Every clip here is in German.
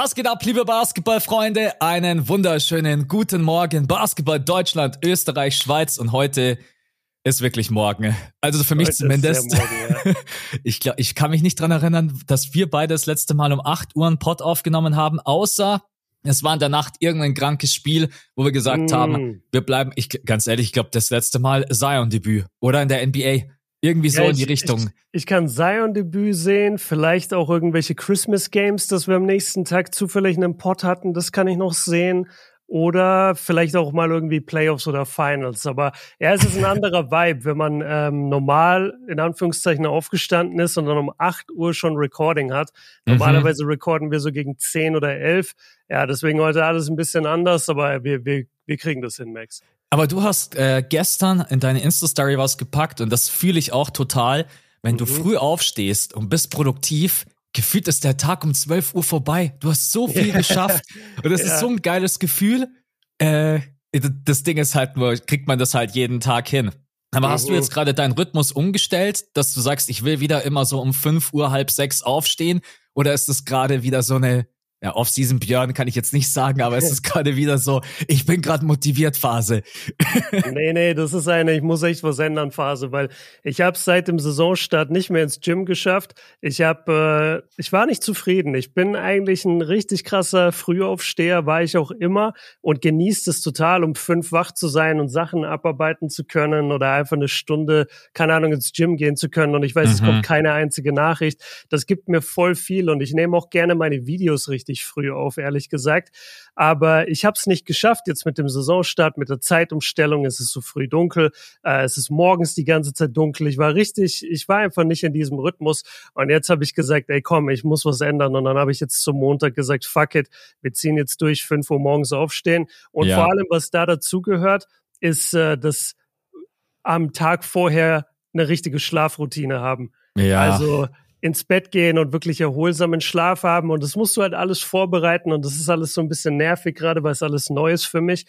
Was geht ab, liebe Basketballfreunde? Einen wunderschönen guten Morgen. Basketball Deutschland, Österreich, Schweiz und heute ist wirklich morgen. Also für mich heute zumindest. Morgen, ja. ich glaube, ich kann mich nicht dran erinnern, dass wir beide das letzte Mal um 8 Uhr einen Pod aufgenommen haben, außer es war in der Nacht irgendein krankes Spiel, wo wir gesagt mm. haben, wir bleiben, ich ganz ehrlich, ich glaube, das letzte Mal Zion-Debüt oder in der NBA. Irgendwie so ja, in die Richtung. Ich, ich kann Zion-Debüt sehen, vielleicht auch irgendwelche Christmas Games, dass wir am nächsten Tag zufällig einen Pot hatten, das kann ich noch sehen. Oder vielleicht auch mal irgendwie Playoffs oder Finals. Aber ja, es ist ein anderer Vibe, wenn man ähm, normal in Anführungszeichen aufgestanden ist und dann um 8 Uhr schon Recording hat. Mhm. Normalerweise mhm. recorden wir so gegen 10 oder 11. Ja, deswegen heute alles ein bisschen anders, aber wir, wir, wir kriegen das hin, Max. Aber du hast äh, gestern in deine Insta-Story was gepackt und das fühle ich auch total. Wenn mhm. du früh aufstehst und bist produktiv, gefühlt ist der Tag um 12 Uhr vorbei. Du hast so viel geschafft und das ja. ist so ein geiles Gefühl. Äh, das Ding ist halt nur, kriegt man das halt jeden Tag hin. Aber hast du jetzt gerade deinen Rhythmus umgestellt, dass du sagst, ich will wieder immer so um 5 Uhr, halb sechs aufstehen? Oder ist das gerade wieder so eine ja, Off-Season Björn kann ich jetzt nicht sagen, aber es ist gerade wieder so, ich bin gerade motiviert Phase. nee, nee, das ist eine, ich muss echt was ändern Phase, weil ich habe seit dem Saisonstart nicht mehr ins Gym geschafft. Ich habe, äh, ich war nicht zufrieden. Ich bin eigentlich ein richtig krasser Frühaufsteher, war ich auch immer und genießt es total, um fünf wach zu sein und Sachen abarbeiten zu können oder einfach eine Stunde, keine Ahnung, ins Gym gehen zu können. Und ich weiß, mhm. es kommt mhm. keine einzige Nachricht. Das gibt mir voll viel und ich nehme auch gerne meine Videos richtig richtig früh auf, ehrlich gesagt. Aber ich habe es nicht geschafft jetzt mit dem Saisonstart, mit der Zeitumstellung. Es ist so früh dunkel, äh, es ist morgens die ganze Zeit dunkel. Ich war richtig, ich war einfach nicht in diesem Rhythmus. Und jetzt habe ich gesagt, ey komm, ich muss was ändern. Und dann habe ich jetzt zum Montag gesagt, fuck it, wir ziehen jetzt durch, 5 Uhr morgens aufstehen. Und ja. vor allem, was da dazugehört, ist äh, das am Tag vorher eine richtige Schlafroutine haben. Ja. Also ins Bett gehen und wirklich erholsamen Schlaf haben. Und das musst du halt alles vorbereiten. Und das ist alles so ein bisschen nervig, gerade weil es alles neu ist für mich.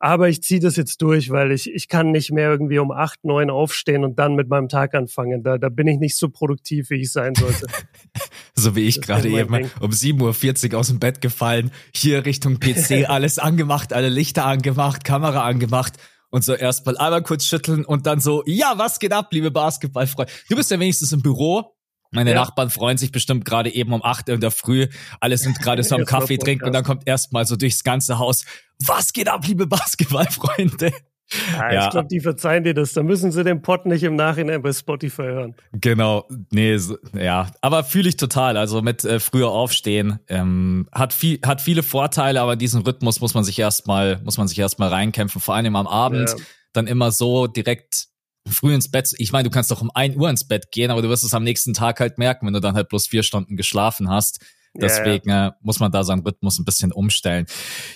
Aber ich ziehe das jetzt durch, weil ich, ich kann nicht mehr irgendwie um acht, neun aufstehen und dann mit meinem Tag anfangen. Da, da bin ich nicht so produktiv, wie ich sein sollte. so wie ich gerade eben Ding. um 7.40 Uhr aus dem Bett gefallen, hier Richtung PC, alles angemacht, alle Lichter angemacht, Kamera angemacht und so erstmal einmal kurz schütteln und dann so, ja, was geht ab, liebe Basketballfreunde? Du bist ja wenigstens im Büro, meine ja. Nachbarn freuen sich bestimmt gerade eben um acht in der Früh. Alle sind gerade so am Kaffee trinken und dann kommt erstmal so durchs ganze Haus. Was geht ab, liebe Basketballfreunde? Ja, ja. Ich glaube, die verzeihen dir das. Da müssen sie den Pod nicht im Nachhinein bei Spotify hören. Genau, nee, so, ja, aber fühle ich total. Also mit äh, früher aufstehen ähm, hat viel, hat viele Vorteile, aber diesen Rhythmus muss man sich erstmal, muss man sich erstmal reinkämpfen. Vor allem am Abend ja. dann immer so direkt früh ins Bett. Ich meine, du kannst doch um ein Uhr ins Bett gehen, aber du wirst es am nächsten Tag halt merken, wenn du dann halt bloß vier Stunden geschlafen hast. Deswegen ja, ja. Äh, muss man da seinen Rhythmus ein bisschen umstellen.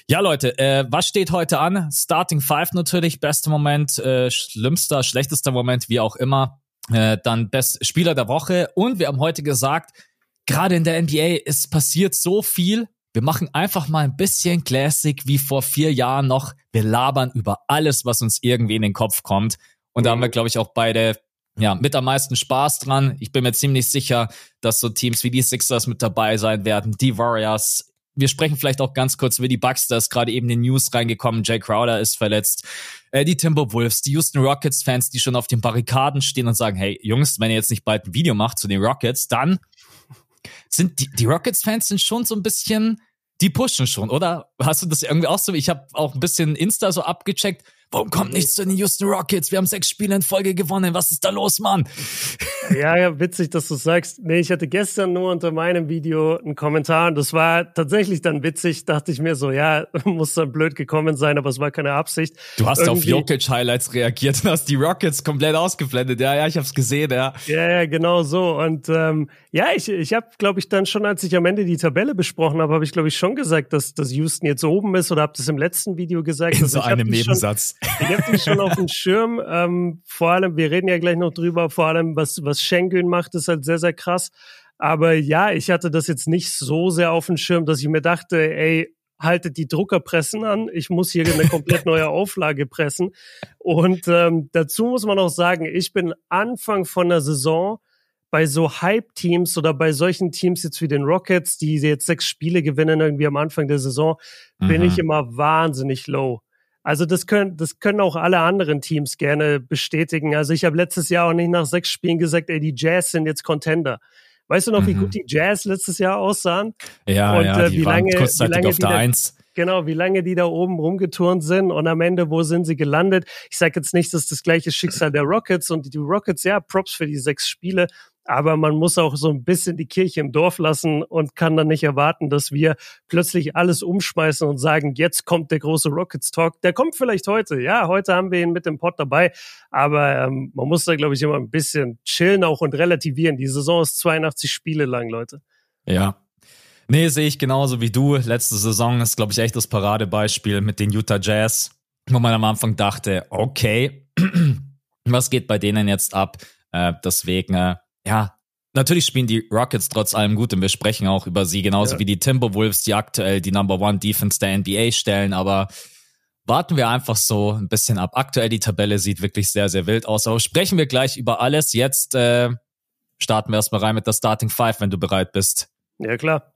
Ja, Leute, äh, was steht heute an? Starting Five natürlich, bester Moment, äh, schlimmster, schlechtester Moment, wie auch immer. Äh, dann Best Spieler der Woche. Und wir haben heute gesagt, gerade in der NBA ist passiert so viel. Wir machen einfach mal ein bisschen Classic wie vor vier Jahren noch. Wir labern über alles, was uns irgendwie in den Kopf kommt. Und da haben wir, mhm. glaube ich, auch beide ja, mit am meisten Spaß dran. Ich bin mir ziemlich sicher, dass so Teams wie die Sixers mit dabei sein werden, die Warriors. Wir sprechen vielleicht auch ganz kurz über die Bucks, da ist gerade eben in die News reingekommen, Jay Crowder ist verletzt. Äh, die Timberwolves, die Houston Rockets-Fans, die schon auf den Barrikaden stehen und sagen, hey Jungs, wenn ihr jetzt nicht bald ein Video macht zu den Rockets, dann sind die, die Rockets-Fans sind schon so ein bisschen, die pushen schon, oder? Hast du das irgendwie auch so? Ich habe auch ein bisschen Insta so abgecheckt Warum kommt nichts zu den Houston Rockets? Wir haben sechs Spiele in Folge gewonnen. Was ist da los, Mann? Ja, ja, witzig, dass du sagst. Nee, ich hatte gestern nur unter meinem Video einen Kommentar und das war tatsächlich dann witzig. Dachte ich mir so, ja, muss dann blöd gekommen sein, aber es war keine Absicht. Du hast Irgendwie... auf Jokic-Highlights reagiert und hast die Rockets komplett ausgeblendet. Ja, ja, ich hab's gesehen, ja. Ja, ja, genau so. Und ähm, ja, ich, ich habe, glaube ich, dann schon, als ich am Ende die Tabelle besprochen habe, habe ich, glaube ich, schon gesagt, dass, dass Houston jetzt oben ist oder habe das im letzten Video gesagt. In so einem Nebensatz. Ich habe die schon auf dem Schirm. Ähm, vor allem, wir reden ja gleich noch drüber, vor allem, was, was Schengen macht, ist halt sehr, sehr krass. Aber ja, ich hatte das jetzt nicht so sehr auf dem Schirm, dass ich mir dachte, ey, haltet die Druckerpressen an. Ich muss hier eine komplett neue Auflage pressen. Und ähm, dazu muss man auch sagen, ich bin Anfang von der Saison bei so Hype-Teams oder bei solchen Teams jetzt wie den Rockets, die jetzt sechs Spiele gewinnen irgendwie am Anfang der Saison, mhm. bin ich mhm. immer wahnsinnig low. Also das können, das können auch alle anderen Teams gerne bestätigen. Also ich habe letztes Jahr auch nicht nach sechs Spielen gesagt, ey, die Jazz sind jetzt Contender. Weißt du noch, mhm. wie gut die Jazz letztes Jahr aussahen? Ja, und, ja, äh, wie lange, wie lange auf der Eins. Genau, wie lange die da oben rumgeturnt sind und am Ende, wo sind sie gelandet? Ich sage jetzt nicht, dass das gleiche Schicksal der Rockets und die Rockets, ja, Props für die sechs Spiele, aber man muss auch so ein bisschen die Kirche im Dorf lassen und kann dann nicht erwarten, dass wir plötzlich alles umschmeißen und sagen, jetzt kommt der große Rockets Talk. Der kommt vielleicht heute. Ja, heute haben wir ihn mit dem Pod dabei. Aber ähm, man muss da, glaube ich, immer ein bisschen chillen auch und relativieren. Die Saison ist 82 Spiele lang, Leute. Ja. Nee, sehe ich genauso wie du. Letzte Saison ist, glaube ich, echt das Paradebeispiel mit den Utah Jazz, wo man am Anfang dachte, okay, was geht bei denen jetzt ab? Äh, deswegen, äh, ja, natürlich spielen die Rockets trotz allem gut und wir sprechen auch über sie, genauso ja. wie die Timberwolves, die aktuell die Number One Defense der NBA stellen, aber warten wir einfach so ein bisschen ab. Aktuell die Tabelle sieht wirklich sehr, sehr wild aus, aber sprechen wir gleich über alles. Jetzt äh, starten wir erstmal rein mit der Starting Five, wenn du bereit bist. Ja, klar.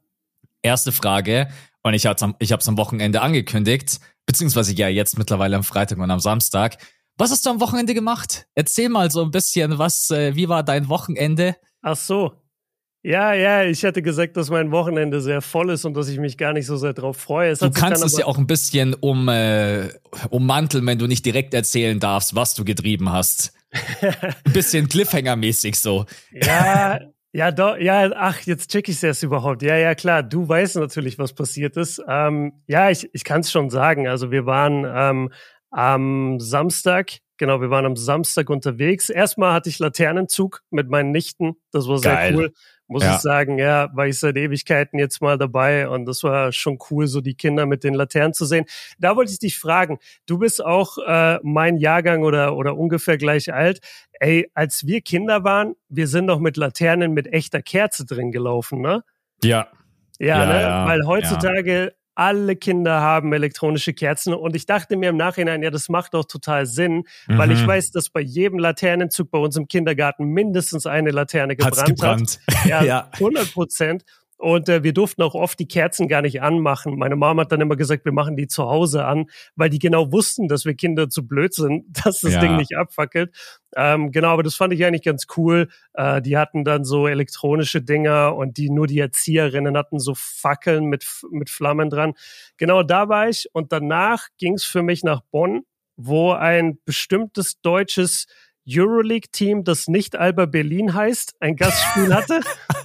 Erste Frage, und ich habe es am, ich hab's am Wochenende angekündigt, beziehungsweise ja jetzt mittlerweile am Freitag und am Samstag. Was hast du am Wochenende gemacht? Erzähl mal so ein bisschen, was, äh, wie war dein Wochenende? Ach so. Ja, ja, ich hatte gesagt, dass mein Wochenende sehr voll ist und dass ich mich gar nicht so sehr drauf freue. Es du kannst es ja auch ein bisschen um, äh, ummanteln, wenn du nicht direkt erzählen darfst, was du getrieben hast. ein bisschen Cliffhanger-mäßig so. Ja, ja, do, ja, ach, jetzt check ich es erst überhaupt. Ja, ja, klar, du weißt natürlich, was passiert ist. Ähm, ja, ich, ich kann es schon sagen. Also wir waren ähm, am Samstag, genau, wir waren am Samstag unterwegs. Erstmal hatte ich Laternenzug mit meinen Nichten. Das war sehr Geil. cool. Muss ja. ich sagen, ja, war ich seit Ewigkeiten jetzt mal dabei und das war schon cool, so die Kinder mit den Laternen zu sehen. Da wollte ich dich fragen, du bist auch äh, mein Jahrgang oder, oder ungefähr gleich alt. Ey, als wir Kinder waren, wir sind doch mit Laternen mit echter Kerze drin gelaufen, ne? Ja. Ja, ja, ne? Ja, Weil heutzutage alle Kinder haben elektronische Kerzen. Und ich dachte mir im Nachhinein, ja, das macht doch total Sinn, mhm. weil ich mhm. weiß, dass bei jedem Laternenzug bei uns im Kindergarten mindestens eine Laterne gebrannt gebrannt. hat. Ja, ja, 100 Prozent. Und äh, wir durften auch oft die Kerzen gar nicht anmachen. Meine Mama hat dann immer gesagt, wir machen die zu Hause an, weil die genau wussten, dass wir Kinder zu blöd sind, dass das ja. Ding nicht abfackelt. Ähm, genau, aber das fand ich eigentlich ganz cool. Äh, die hatten dann so elektronische Dinger und die nur die Erzieherinnen hatten so Fackeln mit, mit Flammen dran. Genau da war ich und danach ging es für mich nach Bonn, wo ein bestimmtes deutsches Euroleague-Team, das nicht Alba Berlin heißt, ein Gastspiel hatte.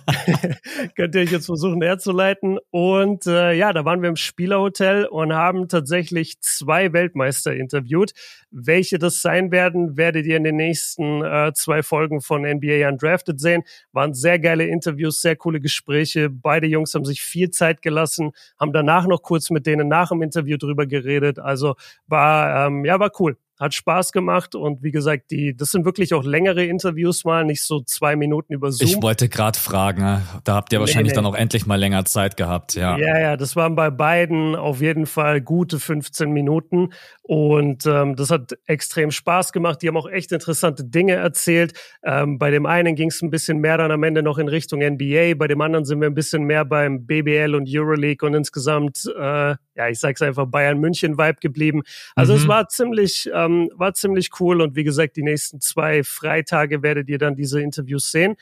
Könnt ihr euch jetzt versuchen herzuleiten. Und äh, ja, da waren wir im Spielerhotel und haben tatsächlich zwei Weltmeister interviewt. Welche das sein werden, werdet ihr in den nächsten äh, zwei Folgen von NBA Undrafted sehen. Waren sehr geile Interviews, sehr coole Gespräche. Beide Jungs haben sich viel Zeit gelassen, haben danach noch kurz mit denen nach dem Interview drüber geredet. Also war ähm, ja war cool hat Spaß gemacht und wie gesagt, die, das sind wirklich auch längere Interviews mal, nicht so zwei Minuten über Zoom. Ich wollte gerade fragen, ne? da habt ihr wahrscheinlich nee, nee. dann auch endlich mal länger Zeit gehabt, ja. Ja, ja, das waren bei beiden auf jeden Fall gute 15 Minuten und ähm, das hat extrem Spaß gemacht. Die haben auch echt interessante Dinge erzählt. Ähm, bei dem einen ging es ein bisschen mehr dann am Ende noch in Richtung NBA, bei dem anderen sind wir ein bisschen mehr beim BBL und Euroleague und insgesamt, äh, ja, ich sag's einfach Bayern München Vibe geblieben. Also mhm. es war ziemlich ähm, ähm, war ziemlich cool und wie gesagt, die nächsten zwei Freitage werdet ihr dann diese Interviews sehen.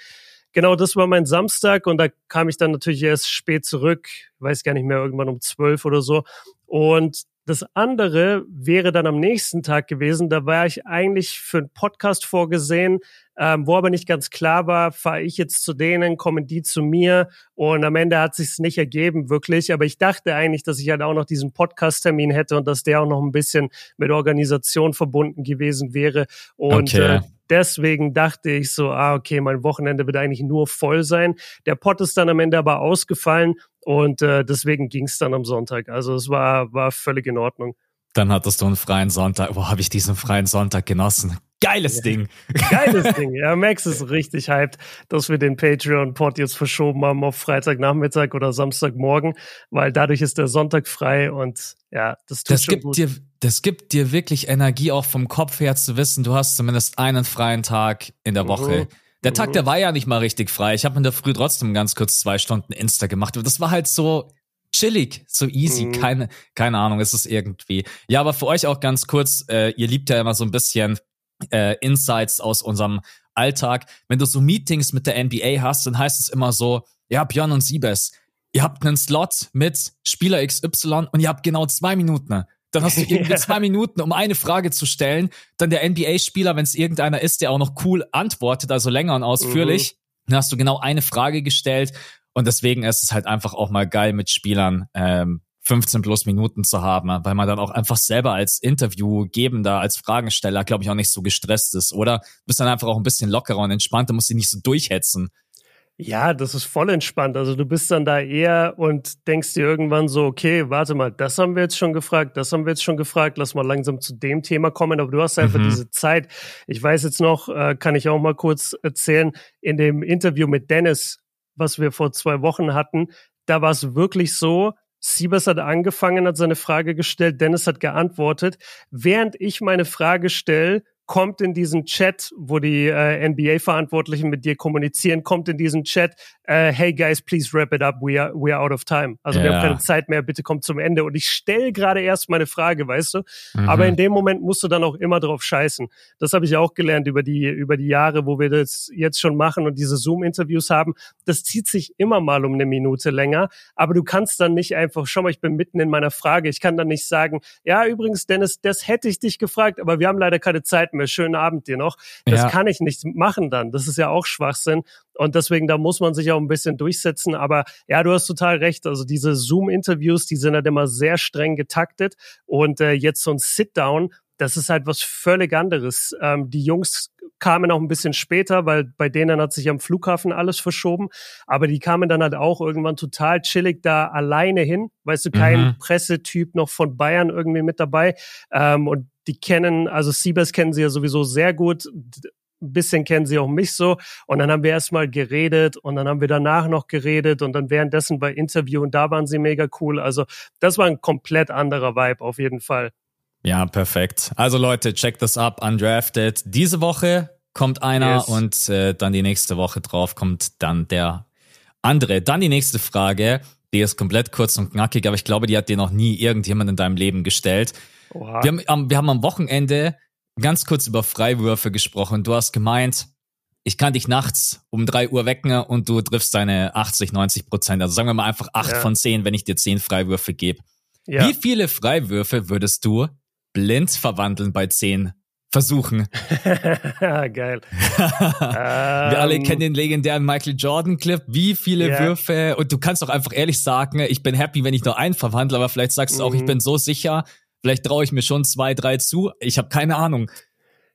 Genau, das war mein Samstag und da kam ich dann natürlich erst spät zurück, weiß gar nicht mehr, irgendwann um zwölf oder so. Und das andere wäre dann am nächsten Tag gewesen. Da war ich eigentlich für einen Podcast vorgesehen, ähm, wo aber nicht ganz klar war, fahre ich jetzt zu denen, kommen die zu mir und am Ende hat sich's nicht ergeben wirklich. Aber ich dachte eigentlich, dass ich halt auch noch diesen Podcast-Termin hätte und dass der auch noch ein bisschen mit Organisation verbunden gewesen wäre und okay. äh, deswegen dachte ich so, ah, okay, mein Wochenende wird eigentlich nur voll sein. Der Pod ist dann am Ende aber ausgefallen und äh, deswegen ging es dann am Sonntag. Also es war, war völlig in Ordnung. Dann hattest du einen freien Sonntag. Wo habe ich diesen freien Sonntag genossen? Geiles ja. Ding. Geiles Ding. Ja, Max ist richtig hyped, dass wir den Patreon-Pod jetzt verschoben haben auf Freitagnachmittag oder Samstagmorgen, weil dadurch ist der Sonntag frei und ja, das tut das schon gibt gut. Dir, das gibt dir wirklich Energie auch vom Kopf her zu wissen, du hast zumindest einen freien Tag in der Woche. Mhm Der Tag, der war ja nicht mal richtig frei. Ich habe in der Früh trotzdem ganz kurz zwei Stunden Insta gemacht. Und das war halt so chillig, so easy. Mhm. Keine, keine Ahnung, es ist irgendwie. Ja, aber für euch auch ganz kurz, äh, ihr liebt ja immer so ein bisschen äh, Insights aus unserem Alltag. Wenn du so Meetings mit der NBA hast, dann heißt es immer so, ja, Björn und Siebes, ihr habt einen Slot mit Spieler XY und ihr habt genau zwei Minuten. Dann hast du irgendwie zwei Minuten, um eine Frage zu stellen. Dann der NBA-Spieler, wenn es irgendeiner ist, der auch noch cool antwortet, also länger und ausführlich, mhm. dann hast du genau eine Frage gestellt. Und deswegen ist es halt einfach auch mal geil, mit Spielern ähm, 15 plus Minuten zu haben, weil man dann auch einfach selber als Interviewgebender, als Fragensteller, glaube ich, auch nicht so gestresst ist, oder? Du bist dann einfach auch ein bisschen lockerer und entspannter, musst dich nicht so durchhetzen. Ja, das ist voll entspannt. Also du bist dann da eher und denkst dir irgendwann so, okay, warte mal, das haben wir jetzt schon gefragt, das haben wir jetzt schon gefragt, lass mal langsam zu dem Thema kommen. Aber du hast einfach mhm. diese Zeit. Ich weiß jetzt noch, äh, kann ich auch mal kurz erzählen, in dem Interview mit Dennis, was wir vor zwei Wochen hatten, da war es wirklich so, Siebers hat angefangen, hat seine Frage gestellt, Dennis hat geantwortet. Während ich meine Frage stelle, kommt in diesen Chat, wo die äh, NBA-Verantwortlichen mit dir kommunizieren, kommt in diesen Chat, äh, hey guys, please wrap it up, we are, we are out of time. Also ja. wir haben keine Zeit mehr, bitte kommt zum Ende. Und ich stelle gerade erst meine Frage, weißt du? Mhm. Aber in dem Moment musst du dann auch immer drauf scheißen. Das habe ich auch gelernt über die, über die Jahre, wo wir das jetzt schon machen und diese Zoom-Interviews haben. Das zieht sich immer mal um eine Minute länger, aber du kannst dann nicht einfach, schau mal, ich bin mitten in meiner Frage, ich kann dann nicht sagen, ja, übrigens, Dennis, das hätte ich dich gefragt, aber wir haben leider keine Zeit mehr mehr, schönen Abend dir noch. Das ja. kann ich nicht machen dann. Das ist ja auch Schwachsinn. Und deswegen, da muss man sich auch ein bisschen durchsetzen. Aber ja, du hast total recht. Also diese Zoom-Interviews, die sind halt immer sehr streng getaktet. Und äh, jetzt so ein Sit-Down, das ist halt was völlig anderes. Ähm, die Jungs kamen auch ein bisschen später, weil bei denen hat sich am Flughafen alles verschoben. Aber die kamen dann halt auch irgendwann total chillig da alleine hin. Weißt du, kein mhm. Pressetyp noch von Bayern irgendwie mit dabei. Ähm, und die kennen, also Siebers kennen sie ja sowieso sehr gut. Ein bisschen kennen sie auch mich so. Und dann haben wir erstmal geredet und dann haben wir danach noch geredet und dann währenddessen bei Interview und da waren sie mega cool. Also das war ein komplett anderer Vibe auf jeden Fall. Ja, perfekt. Also Leute, checkt das ab, Undrafted. Diese Woche kommt einer yes. und äh, dann die nächste Woche drauf kommt dann der andere. Dann die nächste Frage, die ist komplett kurz und knackig, aber ich glaube, die hat dir noch nie irgendjemand in deinem Leben gestellt. Oha. Wir, haben, wir haben am Wochenende ganz kurz über Freiwürfe gesprochen. Du hast gemeint, ich kann dich nachts um drei Uhr wecken und du triffst deine 80, 90 Prozent. Also sagen wir mal einfach acht ja. von zehn, wenn ich dir zehn Freiwürfe gebe. Ja. Wie viele Freiwürfe würdest du blind verwandeln bei zehn Versuchen? Geil. Wir alle ähm. kennen den legendären Michael Jordan Clip. Wie viele yeah. Würfe? Und du kannst auch einfach ehrlich sagen, ich bin happy, wenn ich nur einen verwandle, aber vielleicht sagst du auch, mhm. ich bin so sicher, Vielleicht traue ich mir schon zwei, drei zu. Ich habe keine Ahnung.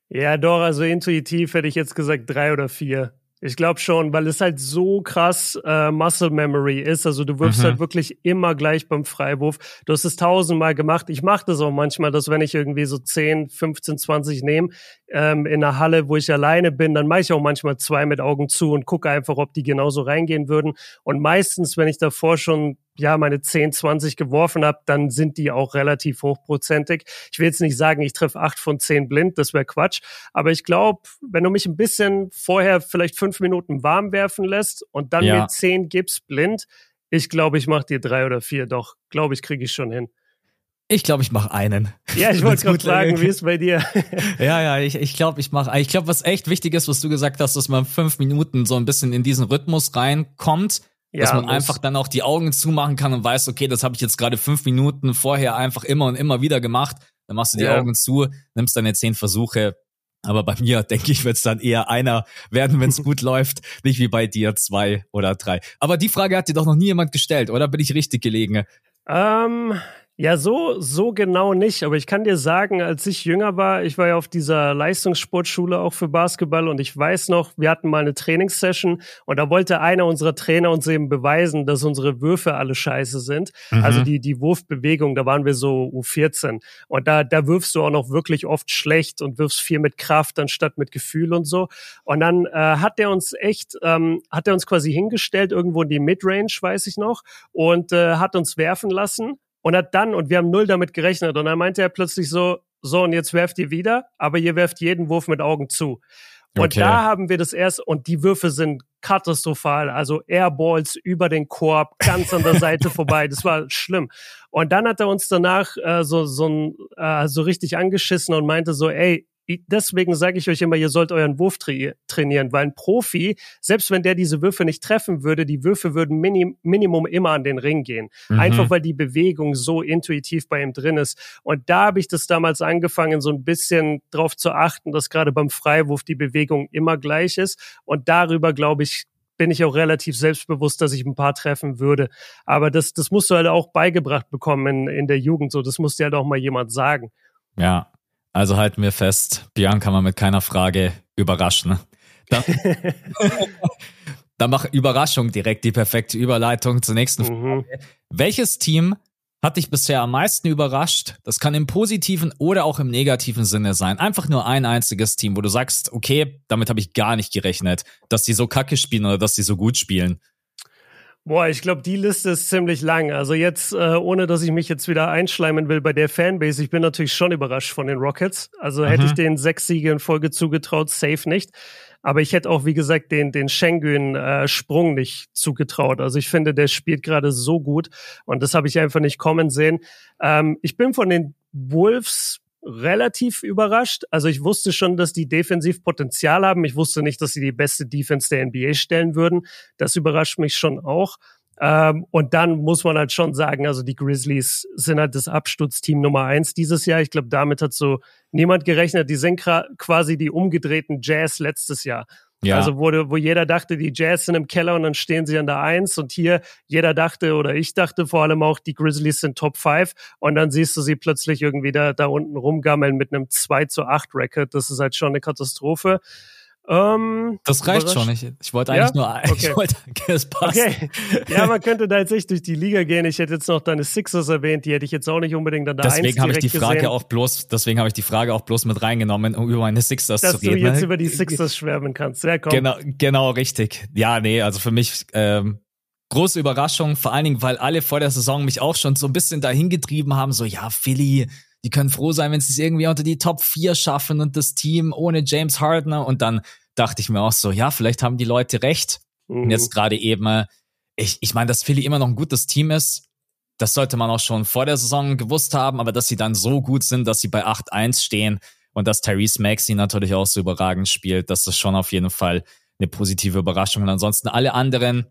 Ja, doch, also intuitiv hätte ich jetzt gesagt drei oder vier. Ich glaube schon, weil es halt so krass äh, Muscle Memory ist. Also du wirfst mhm. halt wirklich immer gleich beim Freiwurf. Du hast es tausendmal gemacht. Ich mache das auch manchmal, dass wenn ich irgendwie so 10, 15, 20 nehme ähm, in einer Halle, wo ich alleine bin, dann mache ich auch manchmal zwei mit Augen zu und gucke einfach, ob die genauso reingehen würden. Und meistens, wenn ich davor schon ja, meine 10, 20 geworfen habe, dann sind die auch relativ hochprozentig. Ich will jetzt nicht sagen, ich treffe acht von zehn blind, das wäre Quatsch. Aber ich glaube, wenn du mich ein bisschen vorher vielleicht fünf Minuten warm werfen lässt und dann ja. mir zehn gibst blind, ich glaube, ich mache dir drei oder vier. Doch, glaube ich, kriege ich schon hin. Ich glaube, ich mache einen. Ja, ich wollte gerade fragen, wie ist bei dir? ja, ja, ich, ich glaube, ich mache. Ich glaube, was echt wichtig ist, was du gesagt hast, dass man fünf Minuten so ein bisschen in diesen Rhythmus reinkommt dass ja, man einfach dann auch die Augen zumachen kann und weiß, okay, das habe ich jetzt gerade fünf Minuten vorher einfach immer und immer wieder gemacht. Dann machst du die ja. Augen zu, nimmst deine zehn Versuche. Aber bei mir, denke ich, wird es dann eher einer werden, wenn es gut läuft, nicht wie bei dir zwei oder drei. Aber die Frage hat dir doch noch nie jemand gestellt, oder bin ich richtig gelegen? Ähm, ja, so, so genau nicht. Aber ich kann dir sagen, als ich jünger war, ich war ja auf dieser Leistungssportschule auch für Basketball und ich weiß noch, wir hatten mal eine Trainingssession und da wollte einer unserer Trainer uns eben beweisen, dass unsere Würfe alle scheiße sind. Mhm. Also die, die Wurfbewegung, da waren wir so U14. Und da, da wirfst du auch noch wirklich oft schlecht und wirfst viel mit Kraft anstatt mit Gefühl und so. Und dann äh, hat der uns echt, ähm, hat er uns quasi hingestellt, irgendwo in die Midrange, weiß ich noch, und äh, hat uns werfen lassen und hat dann, und wir haben null damit gerechnet, und dann meinte er plötzlich so, so, und jetzt werft ihr wieder, aber ihr werft jeden Wurf mit Augen zu. Und okay. da haben wir das erst, und die Würfe sind katastrophal, also Airballs über den Korb, ganz an der Seite vorbei, das war schlimm. Und dann hat er uns danach äh, so, so, ein, äh, so richtig angeschissen und meinte so, ey, deswegen sage ich euch immer, ihr sollt euren Wurf tra trainieren, weil ein Profi, selbst wenn der diese Würfe nicht treffen würde, die Würfe würden minim Minimum immer an den Ring gehen. Mhm. Einfach weil die Bewegung so intuitiv bei ihm drin ist. Und da habe ich das damals angefangen, so ein bisschen drauf zu achten, dass gerade beim Freiwurf die Bewegung immer gleich ist. Und darüber, glaube ich, bin ich auch relativ selbstbewusst, dass ich ein paar treffen würde. Aber das, das musst du halt auch beigebracht bekommen in, in der Jugend. So, das muss dir halt auch mal jemand sagen. Ja, also halten wir fest, Björn kann man mit keiner Frage überraschen. Da, da mach Überraschung direkt die perfekte Überleitung zur nächsten mhm. Frage. Welches Team hat dich bisher am meisten überrascht? Das kann im positiven oder auch im negativen Sinne sein. Einfach nur ein einziges Team, wo du sagst, okay, damit habe ich gar nicht gerechnet, dass die so kacke spielen oder dass die so gut spielen. Boah, ich glaube, die Liste ist ziemlich lang. Also jetzt, äh, ohne dass ich mich jetzt wieder einschleimen will bei der Fanbase, ich bin natürlich schon überrascht von den Rockets. Also mhm. hätte ich den sechs Siege in Folge zugetraut, safe nicht. Aber ich hätte auch, wie gesagt, den, den Schengen-Sprung äh, nicht zugetraut. Also ich finde, der spielt gerade so gut und das habe ich einfach nicht kommen sehen. Ähm, ich bin von den Wolves relativ überrascht. Also ich wusste schon, dass die defensiv Potenzial haben. Ich wusste nicht, dass sie die beste Defense der NBA stellen würden. Das überrascht mich schon auch. Ähm, und dann muss man halt schon sagen, also die Grizzlies sind halt das Absturzteam Nummer eins dieses Jahr. Ich glaube, damit hat so niemand gerechnet. Die sind quasi die umgedrehten Jazz letztes Jahr. Ja. Also wo, wo jeder dachte, die Jazz sind im Keller und dann stehen sie an der Eins und hier jeder dachte oder ich dachte vor allem auch, die Grizzlies sind Top 5 und dann siehst du sie plötzlich irgendwie da, da unten rumgammeln mit einem 2 zu 8 Record. Das ist halt schon eine Katastrophe. Ähm, das reicht schon. Ich, ich wollte eigentlich ja? nur, okay. ich wollte, es passt. Okay. Ja, man könnte da jetzt echt durch die Liga gehen. Ich hätte jetzt noch deine Sixers erwähnt, die hätte ich jetzt auch nicht unbedingt an der Deswegen habe ich die Frage gesehen. auch bloß, deswegen habe ich die Frage auch bloß mit reingenommen, um über meine Sixers Dass zu reden. Dass du jetzt über die Sixers schwärmen kannst. Ja, komm. Genau, genau, richtig. Ja, nee, also für mich, ähm, große Überraschung, vor allen Dingen, weil alle vor der Saison mich auch schon so ein bisschen dahin getrieben haben, so, ja, Philly, die können froh sein, wenn sie es irgendwie unter die Top 4 schaffen und das Team ohne James Hardener und dann dachte ich mir auch so, ja, vielleicht haben die Leute recht. Mhm. Und jetzt gerade eben, äh, ich, ich meine, dass Philly immer noch ein gutes Team ist, das sollte man auch schon vor der Saison gewusst haben, aber dass sie dann so gut sind, dass sie bei 8-1 stehen und dass Tyrese Maxey natürlich auch so überragend spielt, das ist schon auf jeden Fall eine positive Überraschung. Und ansonsten alle anderen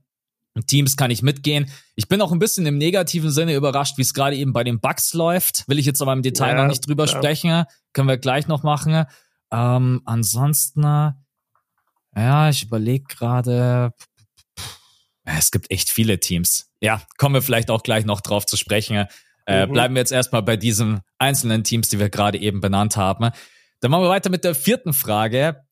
Teams kann ich mitgehen. Ich bin auch ein bisschen im negativen Sinne überrascht, wie es gerade eben bei den Bucks läuft. Will ich jetzt aber im Detail ja, noch nicht drüber ja. sprechen. Können wir gleich noch machen. Ähm, ansonsten, ja, ich überlege gerade. Es gibt echt viele Teams. Ja, kommen wir vielleicht auch gleich noch drauf zu sprechen. Äh, mhm. Bleiben wir jetzt erstmal bei diesen einzelnen Teams, die wir gerade eben benannt haben. Dann machen wir weiter mit der vierten Frage.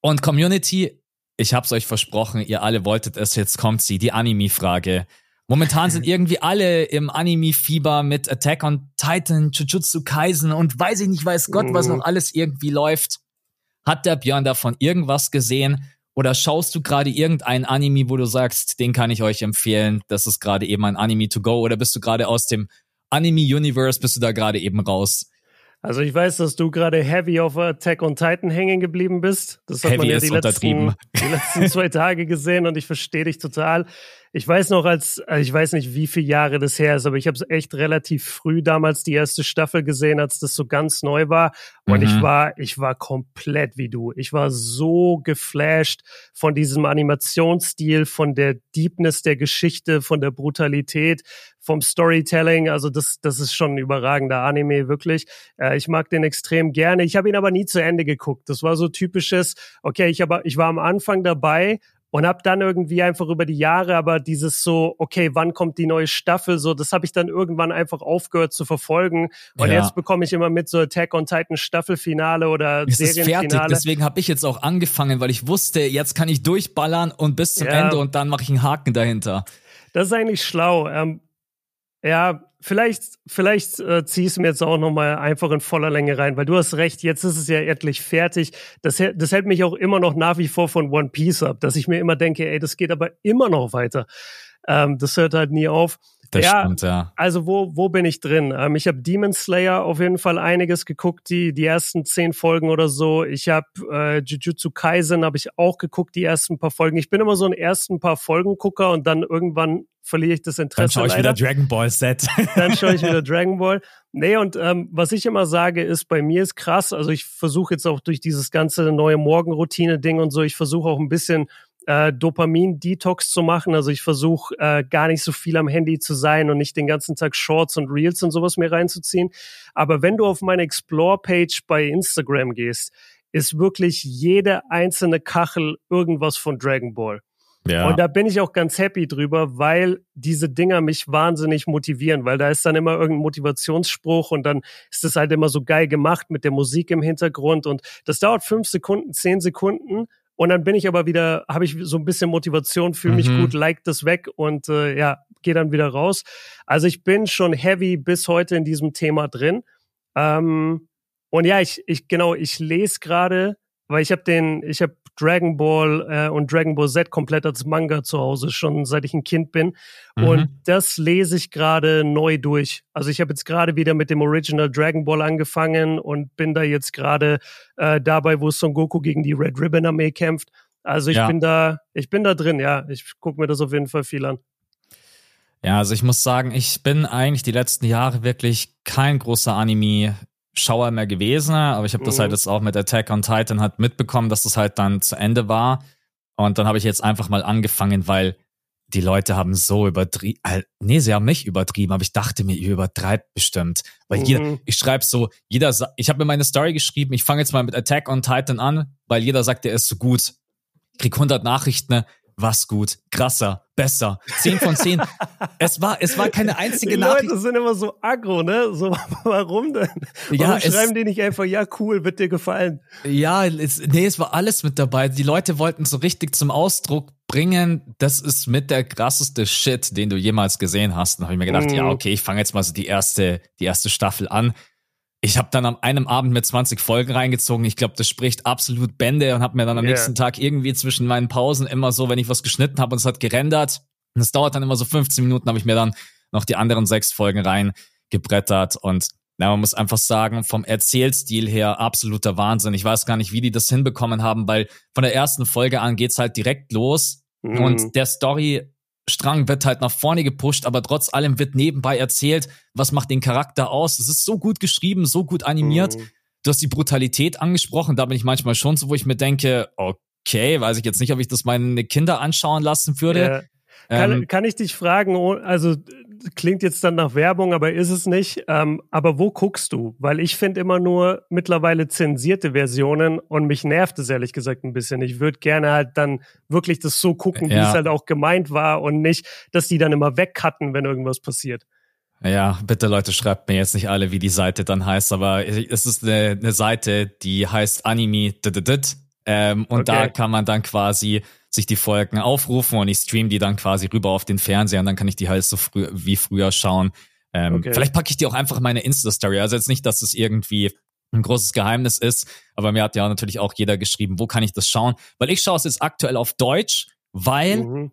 Und Community, ich hab's euch versprochen, ihr alle wolltet es, jetzt kommt sie, die Anime-Frage. Momentan sind irgendwie alle im Anime-Fieber mit Attack on Titan, Jujutsu Kaisen und weiß ich nicht, weiß Gott, was mhm. noch alles irgendwie läuft. Hat der Björn davon irgendwas gesehen? Oder schaust du gerade irgendein Anime, wo du sagst, den kann ich euch empfehlen, das ist gerade eben ein Anime to go? Oder bist du gerade aus dem Anime-Universe, bist du da gerade eben raus? Also ich weiß, dass du gerade heavy auf Attack on Titan hängen geblieben bist. Das hat heavy man ja die letzten, die letzten zwei Tage gesehen und ich verstehe dich total ich weiß noch, als äh, ich weiß nicht, wie viele Jahre das her ist, aber ich habe es echt relativ früh damals die erste Staffel gesehen, als das so ganz neu war. Und mhm. ich war, ich war komplett wie du. Ich war so geflasht von diesem Animationsstil, von der Deepness der Geschichte, von der Brutalität, vom Storytelling. Also das, das ist schon ein überragender Anime, wirklich. Äh, ich mag den extrem gerne. Ich habe ihn aber nie zu Ende geguckt. Das war so typisches, okay, ich, hab, ich war am Anfang dabei und habe dann irgendwie einfach über die Jahre aber dieses so okay wann kommt die neue Staffel? So das habe ich dann irgendwann einfach aufgehört zu verfolgen. Und ja. jetzt bekomme ich immer mit so Attack on Titan Staffelfinale oder es Serienfinale ist fertig. Deswegen habe ich jetzt auch angefangen weil ich wusste jetzt kann ich durchballern und bis zum ja. Ende und dann mache ich einen Haken dahinter. Das ist eigentlich schlau. Ähm, ja vielleicht, vielleicht äh, zieh es mir jetzt auch nochmal einfach in voller Länge rein, weil du hast recht, jetzt ist es ja endlich fertig. Das, das hält mich auch immer noch nach wie vor von One Piece ab, dass ich mir immer denke, ey, das geht aber immer noch weiter. Ähm, das hört halt nie auf. Das ja, stimmt, ja. Also wo, wo bin ich drin? Ähm, ich habe Demon Slayer auf jeden Fall einiges geguckt, die, die ersten zehn Folgen oder so. Ich habe äh, Jujutsu Kaisen habe ich auch geguckt, die ersten paar Folgen. Ich bin immer so ein ersten paar Folgen Gucker und dann irgendwann verliere ich das Interesse. Dann schaue ich leider. wieder Dragon Ball Set. dann schaue ich wieder Dragon Ball. Nee, und ähm, was ich immer sage, ist, bei mir ist krass, also ich versuche jetzt auch durch dieses ganze neue Morgenroutine-Ding und so, ich versuche auch ein bisschen äh, Dopamin-Detox zu machen. Also ich versuche äh, gar nicht so viel am Handy zu sein und nicht den ganzen Tag Shorts und Reels und sowas mir reinzuziehen. Aber wenn du auf meine Explore-Page bei Instagram gehst, ist wirklich jede einzelne Kachel irgendwas von Dragon Ball. Ja. Und da bin ich auch ganz happy drüber, weil diese Dinger mich wahnsinnig motivieren, weil da ist dann immer irgendein Motivationsspruch und dann ist es halt immer so geil gemacht mit der Musik im Hintergrund und das dauert fünf Sekunden, zehn Sekunden und dann bin ich aber wieder, habe ich so ein bisschen Motivation, fühle mich mhm. gut, like das weg und äh, ja, gehe dann wieder raus. Also ich bin schon heavy bis heute in diesem Thema drin. Ähm, und ja, ich, ich genau, ich lese gerade, weil ich habe den, ich habe Dragon Ball äh, und Dragon Ball Z komplett als Manga zu Hause, schon seit ich ein Kind bin. Mhm. Und das lese ich gerade neu durch. Also ich habe jetzt gerade wieder mit dem Original Dragon Ball angefangen und bin da jetzt gerade äh, dabei, wo Son Goku gegen die Red Ribbon Armee kämpft. Also ich ja. bin da, ich bin da drin, ja. Ich gucke mir das auf jeden Fall viel an. Ja, also ich muss sagen, ich bin eigentlich die letzten Jahre wirklich kein großer Anime Schauer mehr gewesen, aber ich habe das halt mhm. jetzt auch mit Attack on Titan halt mitbekommen, dass das halt dann zu Ende war. Und dann habe ich jetzt einfach mal angefangen, weil die Leute haben so übertrieben, nee, sie haben nicht übertrieben, aber ich dachte mir, ihr übertreibt bestimmt. Weil jeder, mhm. ich schreibe so, jeder, ich habe mir meine Story geschrieben, ich fange jetzt mal mit Attack on Titan an, weil jeder sagt, der ist so gut. Ich krieg 100 Nachrichten, was gut, krasser, besser, 10 von 10. es war, es war keine einzige die Nachricht. Die Leute sind immer so aggro, ne? So, warum denn? Warum ja, schreiben die nicht einfach, ja, cool, wird dir gefallen? Ja, es, nee, es war alles mit dabei. Die Leute wollten so richtig zum Ausdruck bringen, das ist mit der krasseste Shit, den du jemals gesehen hast. Und habe ich mir gedacht, mm. ja, mhm. okay, ich fange jetzt mal so die erste, die erste Staffel an ich habe dann am einem Abend mit 20 Folgen reingezogen. Ich glaube, das spricht absolut Bände und habe mir dann am yeah. nächsten Tag irgendwie zwischen meinen Pausen immer so, wenn ich was geschnitten habe und es hat gerendert, und es dauert dann immer so 15 Minuten, habe ich mir dann noch die anderen sechs Folgen reingebrettert und na, man muss einfach sagen, vom Erzählstil her absoluter Wahnsinn. Ich weiß gar nicht, wie die das hinbekommen haben, weil von der ersten Folge an geht's halt direkt los mhm. und der Story Strang wird halt nach vorne gepusht, aber trotz allem wird nebenbei erzählt, was macht den Charakter aus. Es ist so gut geschrieben, so gut animiert. Mhm. Du hast die Brutalität angesprochen, da bin ich manchmal schon so, wo ich mir denke, okay, weiß ich jetzt nicht, ob ich das meine Kinder anschauen lassen würde. Ja. Kann, ähm, kann ich dich fragen, oh, also klingt jetzt dann nach Werbung, aber ist es nicht. Ähm, aber wo guckst du? Weil ich finde immer nur mittlerweile zensierte Versionen und mich nervt es ehrlich gesagt ein bisschen. Ich würde gerne halt dann wirklich das so gucken, wie ja. es halt auch gemeint war und nicht, dass die dann immer wegcutten, wenn irgendwas passiert. Ja, bitte Leute, schreibt mir jetzt nicht alle, wie die Seite dann heißt, aber es ist eine, eine Seite, die heißt Anime ähm, und okay. da kann man dann quasi sich die Folgen aufrufen und ich stream die dann quasi rüber auf den Fernseher und dann kann ich die halt so früh, wie früher schauen. Ähm, okay. Vielleicht packe ich die auch einfach in meine Insta-Story. Also jetzt nicht, dass es irgendwie ein großes Geheimnis ist, aber mir hat ja natürlich auch jeder geschrieben, wo kann ich das schauen? Weil ich schaue es jetzt aktuell auf Deutsch, weil, mhm.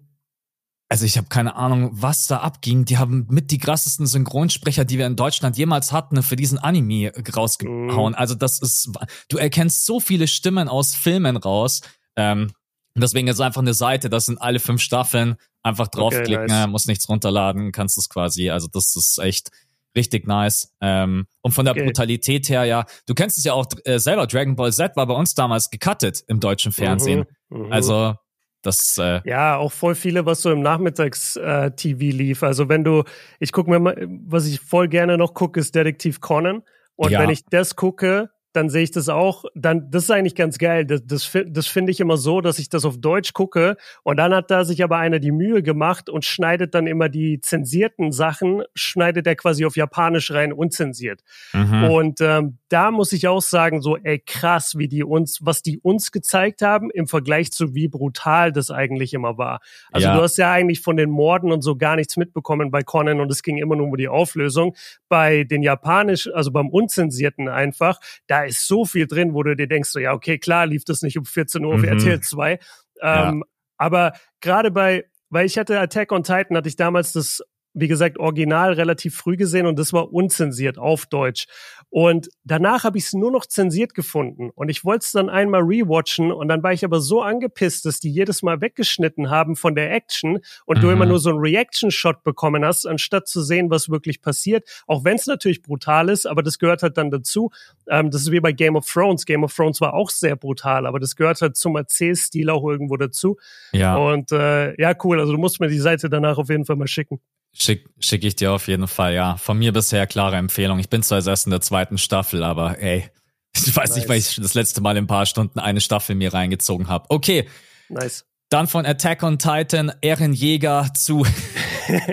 also ich habe keine Ahnung, was da abging. Die haben mit die krassesten Synchronsprecher, die wir in Deutschland jemals hatten, für diesen Anime rausgehauen. Mhm. Also das ist, du erkennst so viele Stimmen aus Filmen raus. Ähm, und deswegen ist es einfach eine Seite, das sind alle fünf Staffeln. Einfach draufklicken, okay, nice. muss nichts runterladen, kannst es quasi. Also das ist echt richtig nice. Ähm, und von der okay. Brutalität her, ja, du kennst es ja auch äh, selber, Dragon Ball Z war bei uns damals gecuttet im deutschen Fernsehen. Mhm, mh. Also das, äh, ja, auch voll viele, was so im Nachmittags-TV äh, lief. Also wenn du, ich gucke mir mal, was ich voll gerne noch gucke, ist Detektiv Conan. Und ja. wenn ich das gucke, dann sehe ich das auch. Dann, das ist eigentlich ganz geil. Das, das, das finde ich immer so, dass ich das auf Deutsch gucke und dann hat da sich aber einer die Mühe gemacht und schneidet dann immer die zensierten Sachen, schneidet er quasi auf Japanisch rein, unzensiert. Mhm. Und ähm, da muss ich auch sagen, so, ey, krass, wie die uns, was die uns gezeigt haben im Vergleich zu wie brutal das eigentlich immer war. Also ja. du hast ja eigentlich von den Morden und so gar nichts mitbekommen bei Conan und es ging immer nur um die Auflösung. Bei den Japanisch, also beim Unzensierten einfach, da ist so viel drin, wo du dir denkst, so, ja, okay, klar lief das nicht um 14 Uhr auf mhm. RTL 2. Ähm, ja. Aber gerade bei, weil ich hatte Attack on Titan, hatte ich damals das wie gesagt, original relativ früh gesehen und das war unzensiert auf Deutsch. Und danach habe ich es nur noch zensiert gefunden. Und ich wollte es dann einmal rewatchen und dann war ich aber so angepisst, dass die jedes Mal weggeschnitten haben von der Action und mhm. du immer nur so einen Reaction-Shot bekommen hast, anstatt zu sehen, was wirklich passiert. Auch wenn es natürlich brutal ist, aber das gehört halt dann dazu. Ähm, das ist wie bei Game of Thrones. Game of Thrones war auch sehr brutal, aber das gehört halt zum Erzählstil auch irgendwo dazu. Ja. Und äh, ja, cool. Also du musst mir die Seite danach auf jeden Fall mal schicken. Schick, schick ich dir auf jeden Fall, ja. Von mir bisher klare Empfehlung. Ich bin zwar erst in der zweiten Staffel, aber ey, ich weiß nice. nicht, weil ich das letzte Mal in ein paar Stunden eine Staffel mir reingezogen habe. Okay. Nice. Dann von Attack on Titan, Ehrenjäger zu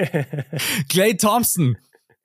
Clay Thompson.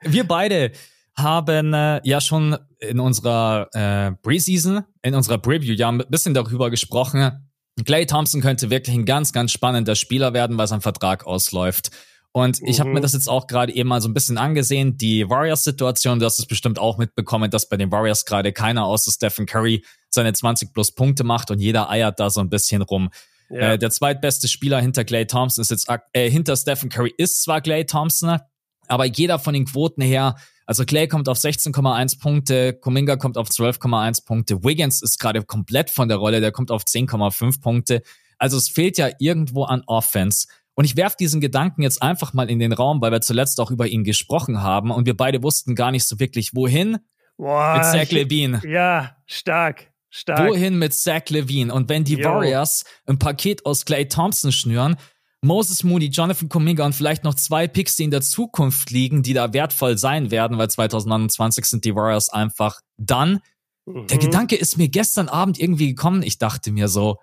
Wir beide haben äh, ja schon in unserer äh, Preseason, in unserer Preview ja ein bisschen darüber gesprochen. Clay Thompson könnte wirklich ein ganz, ganz spannender Spieler werden, weil sein Vertrag ausläuft. Und ich habe mir mhm. das jetzt auch gerade eben mal so ein bisschen angesehen. Die Warriors-Situation, du hast es bestimmt auch mitbekommen, dass bei den Warriors gerade keiner außer Stephen Curry seine 20 plus Punkte macht und jeder eiert da so ein bisschen rum. Ja. Äh, der zweitbeste Spieler hinter Clay Thompson ist jetzt, äh, hinter Stephen Curry ist zwar Clay Thompson, aber jeder von den Quoten her, also Clay kommt auf 16,1 Punkte, Kuminga kommt auf 12,1 Punkte, Wiggins ist gerade komplett von der Rolle, der kommt auf 10,5 Punkte. Also es fehlt ja irgendwo an Offense. Und ich werfe diesen Gedanken jetzt einfach mal in den Raum, weil wir zuletzt auch über ihn gesprochen haben und wir beide wussten gar nicht so wirklich, wohin Boah, mit Zach Levine. Ja, stark. Stark. Wohin mit Zach Levine? Und wenn die Yo. Warriors ein Paket aus Clay Thompson schnüren, Moses Moody, Jonathan Kuminga und vielleicht noch zwei Picks, die in der Zukunft liegen, die da wertvoll sein werden, weil 2029 sind die Warriors einfach dann. Mhm. Der Gedanke ist mir gestern Abend irgendwie gekommen. Ich dachte mir so,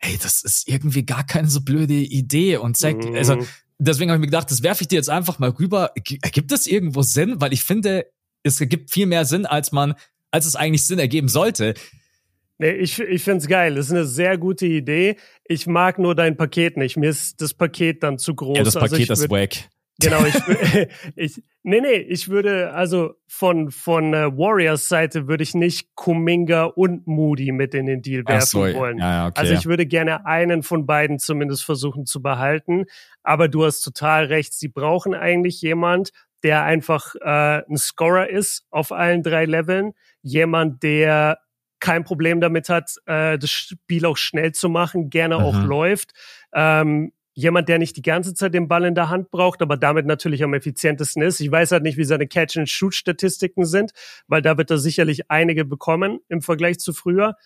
hey, das ist irgendwie gar keine so blöde Idee. Und Zack, mhm. also deswegen habe ich mir gedacht, das werfe ich dir jetzt einfach mal rüber. Ergibt das irgendwo Sinn? Weil ich finde, es ergibt viel mehr Sinn, als man, als es eigentlich Sinn ergeben sollte. Nee, ich, ich finde es geil. Das ist eine sehr gute Idee. Ich mag nur dein Paket nicht. Mir ist das Paket dann zu groß. Ja, das also Paket also ist wack. Genau, ich, ich nee, nee, ich würde also von von äh, Warriors Seite würde ich nicht Kuminga und Moody mit in den Deal werfen so, wollen. Ja, okay. Also ich würde gerne einen von beiden zumindest versuchen zu behalten, aber du hast total recht, sie brauchen eigentlich jemand, der einfach äh, ein Scorer ist auf allen drei Leveln, jemand, der kein Problem damit hat, äh, das Spiel auch schnell zu machen, gerne mhm. auch läuft. Ähm, jemand, der nicht die ganze Zeit den Ball in der Hand braucht, aber damit natürlich am effizientesten ist. Ich weiß halt nicht, wie seine Catch-and-Shoot-Statistiken sind, weil da wird er sicherlich einige bekommen im Vergleich zu früher.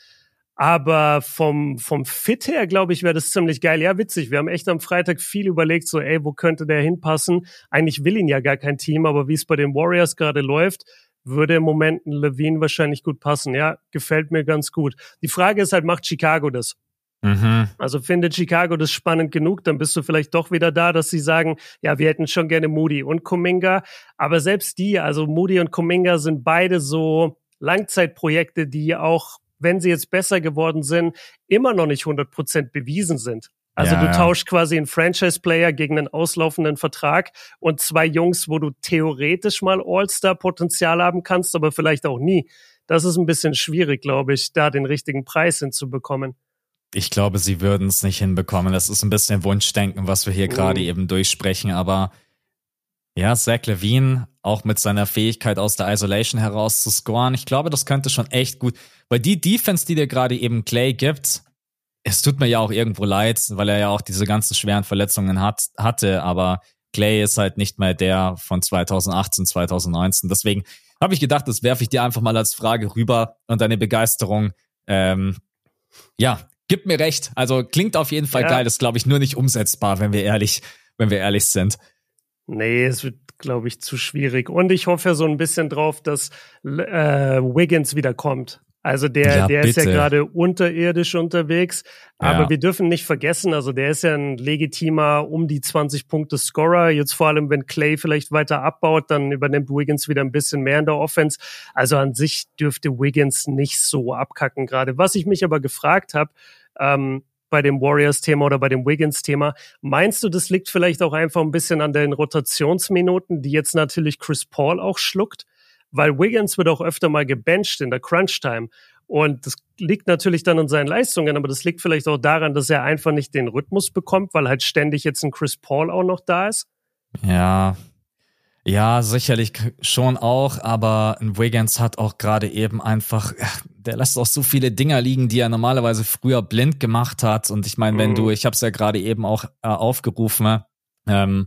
Aber vom, vom Fit her, glaube ich, wäre das ziemlich geil. Ja, witzig. Wir haben echt am Freitag viel überlegt, so, ey, wo könnte der hinpassen? Eigentlich will ihn ja gar kein Team, aber wie es bei den Warriors gerade läuft, würde im Moment ein Levine wahrscheinlich gut passen. Ja, gefällt mir ganz gut. Die Frage ist halt, macht Chicago das? Mhm. Also findet Chicago das spannend genug, dann bist du vielleicht doch wieder da, dass sie sagen, ja, wir hätten schon gerne Moody und Kuminga. Aber selbst die, also Moody und Kuminga sind beide so Langzeitprojekte, die auch, wenn sie jetzt besser geworden sind, immer noch nicht 100 Prozent bewiesen sind. Also ja, du tauschst quasi einen Franchise-Player gegen einen auslaufenden Vertrag und zwei Jungs, wo du theoretisch mal All-Star-Potenzial haben kannst, aber vielleicht auch nie. Das ist ein bisschen schwierig, glaube ich, da den richtigen Preis hinzubekommen ich glaube, sie würden es nicht hinbekommen. Das ist ein bisschen Wunschdenken, was wir hier oh. gerade eben durchsprechen. Aber ja, Zach Levine, auch mit seiner Fähigkeit aus der Isolation heraus zu scoren, ich glaube, das könnte schon echt gut. Weil die Defense, die dir gerade eben Clay gibt, es tut mir ja auch irgendwo leid, weil er ja auch diese ganzen schweren Verletzungen hat, hatte. Aber Clay ist halt nicht mehr der von 2018, 2019. Deswegen habe ich gedacht, das werfe ich dir einfach mal als Frage rüber und deine Begeisterung ähm, ja, Gib mir recht. Also klingt auf jeden Fall ja. geil. Das ist, glaube ich, nur nicht umsetzbar, wenn wir ehrlich, wenn wir ehrlich sind. Nee, es wird, glaube ich, zu schwierig. Und ich hoffe so ein bisschen drauf, dass äh, Wiggins wiederkommt. Also der, ja, der ist ja gerade unterirdisch unterwegs. Aber ja. wir dürfen nicht vergessen, also der ist ja ein legitimer um die 20 Punkte Scorer. Jetzt vor allem, wenn Clay vielleicht weiter abbaut, dann übernimmt Wiggins wieder ein bisschen mehr in der Offense. Also an sich dürfte Wiggins nicht so abkacken gerade. Was ich mich aber gefragt habe, ähm, bei dem Warriors-Thema oder bei dem Wiggins-Thema. Meinst du, das liegt vielleicht auch einfach ein bisschen an den Rotationsminuten, die jetzt natürlich Chris Paul auch schluckt? Weil Wiggins wird auch öfter mal gebencht in der Crunch-Time. Und das liegt natürlich dann an seinen Leistungen, aber das liegt vielleicht auch daran, dass er einfach nicht den Rhythmus bekommt, weil halt ständig jetzt ein Chris Paul auch noch da ist. Ja, Ja, sicherlich schon auch, aber ein Wiggins hat auch gerade eben einfach, der lässt auch so viele Dinger liegen, die er normalerweise früher blind gemacht hat. Und ich meine, wenn mhm. du, ich habe es ja gerade eben auch äh, aufgerufen, ähm,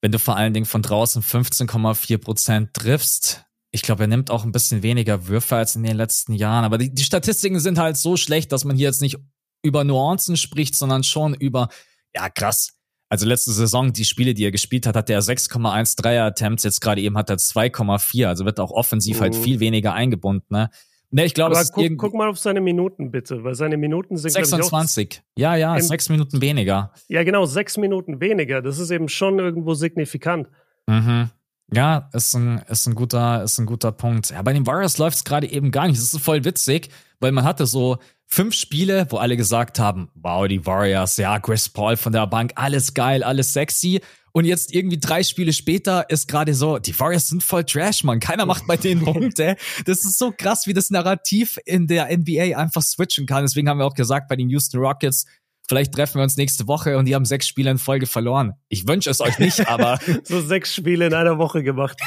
wenn du vor allen Dingen von draußen 15,4 Prozent triffst, ich glaube, er nimmt auch ein bisschen weniger Würfe als in den letzten Jahren. Aber die, die Statistiken sind halt so schlecht, dass man hier jetzt nicht über Nuancen spricht, sondern schon über, ja krass, also letzte Saison, die Spiele, die er gespielt hat, hat er 6,1 Dreier-Attempts, jetzt gerade eben hat er 2,4, also wird auch offensiv halt mhm. halt viel weniger eingebunden. Ne? Ne, ich glaube, guck, guck, mal auf seine Minuten bitte, weil seine Minuten sind 26. ja, ja, sechs Minuten weniger. Ja, genau, sechs Minuten weniger. Das ist eben schon irgendwo signifikant. Mhm. Ja, ist ein, ist ein guter, ist ein guter Punkt. Ja, bei den Warriors läuft es gerade eben gar nicht. Das ist voll witzig, weil man hatte so fünf Spiele, wo alle gesagt haben, wow, die Warriors, ja, Chris Paul von der Bank, alles geil, alles sexy. Und jetzt irgendwie drei Spiele später ist gerade so, die Warriors sind voll Trash, man. Keiner macht bei denen Punkte. Das ist so krass, wie das Narrativ in der NBA einfach switchen kann. Deswegen haben wir auch gesagt, bei den Houston Rockets, Vielleicht treffen wir uns nächste Woche und die haben sechs Spiele in Folge verloren. Ich wünsche es euch nicht, aber. so sechs Spiele in einer Woche gemacht.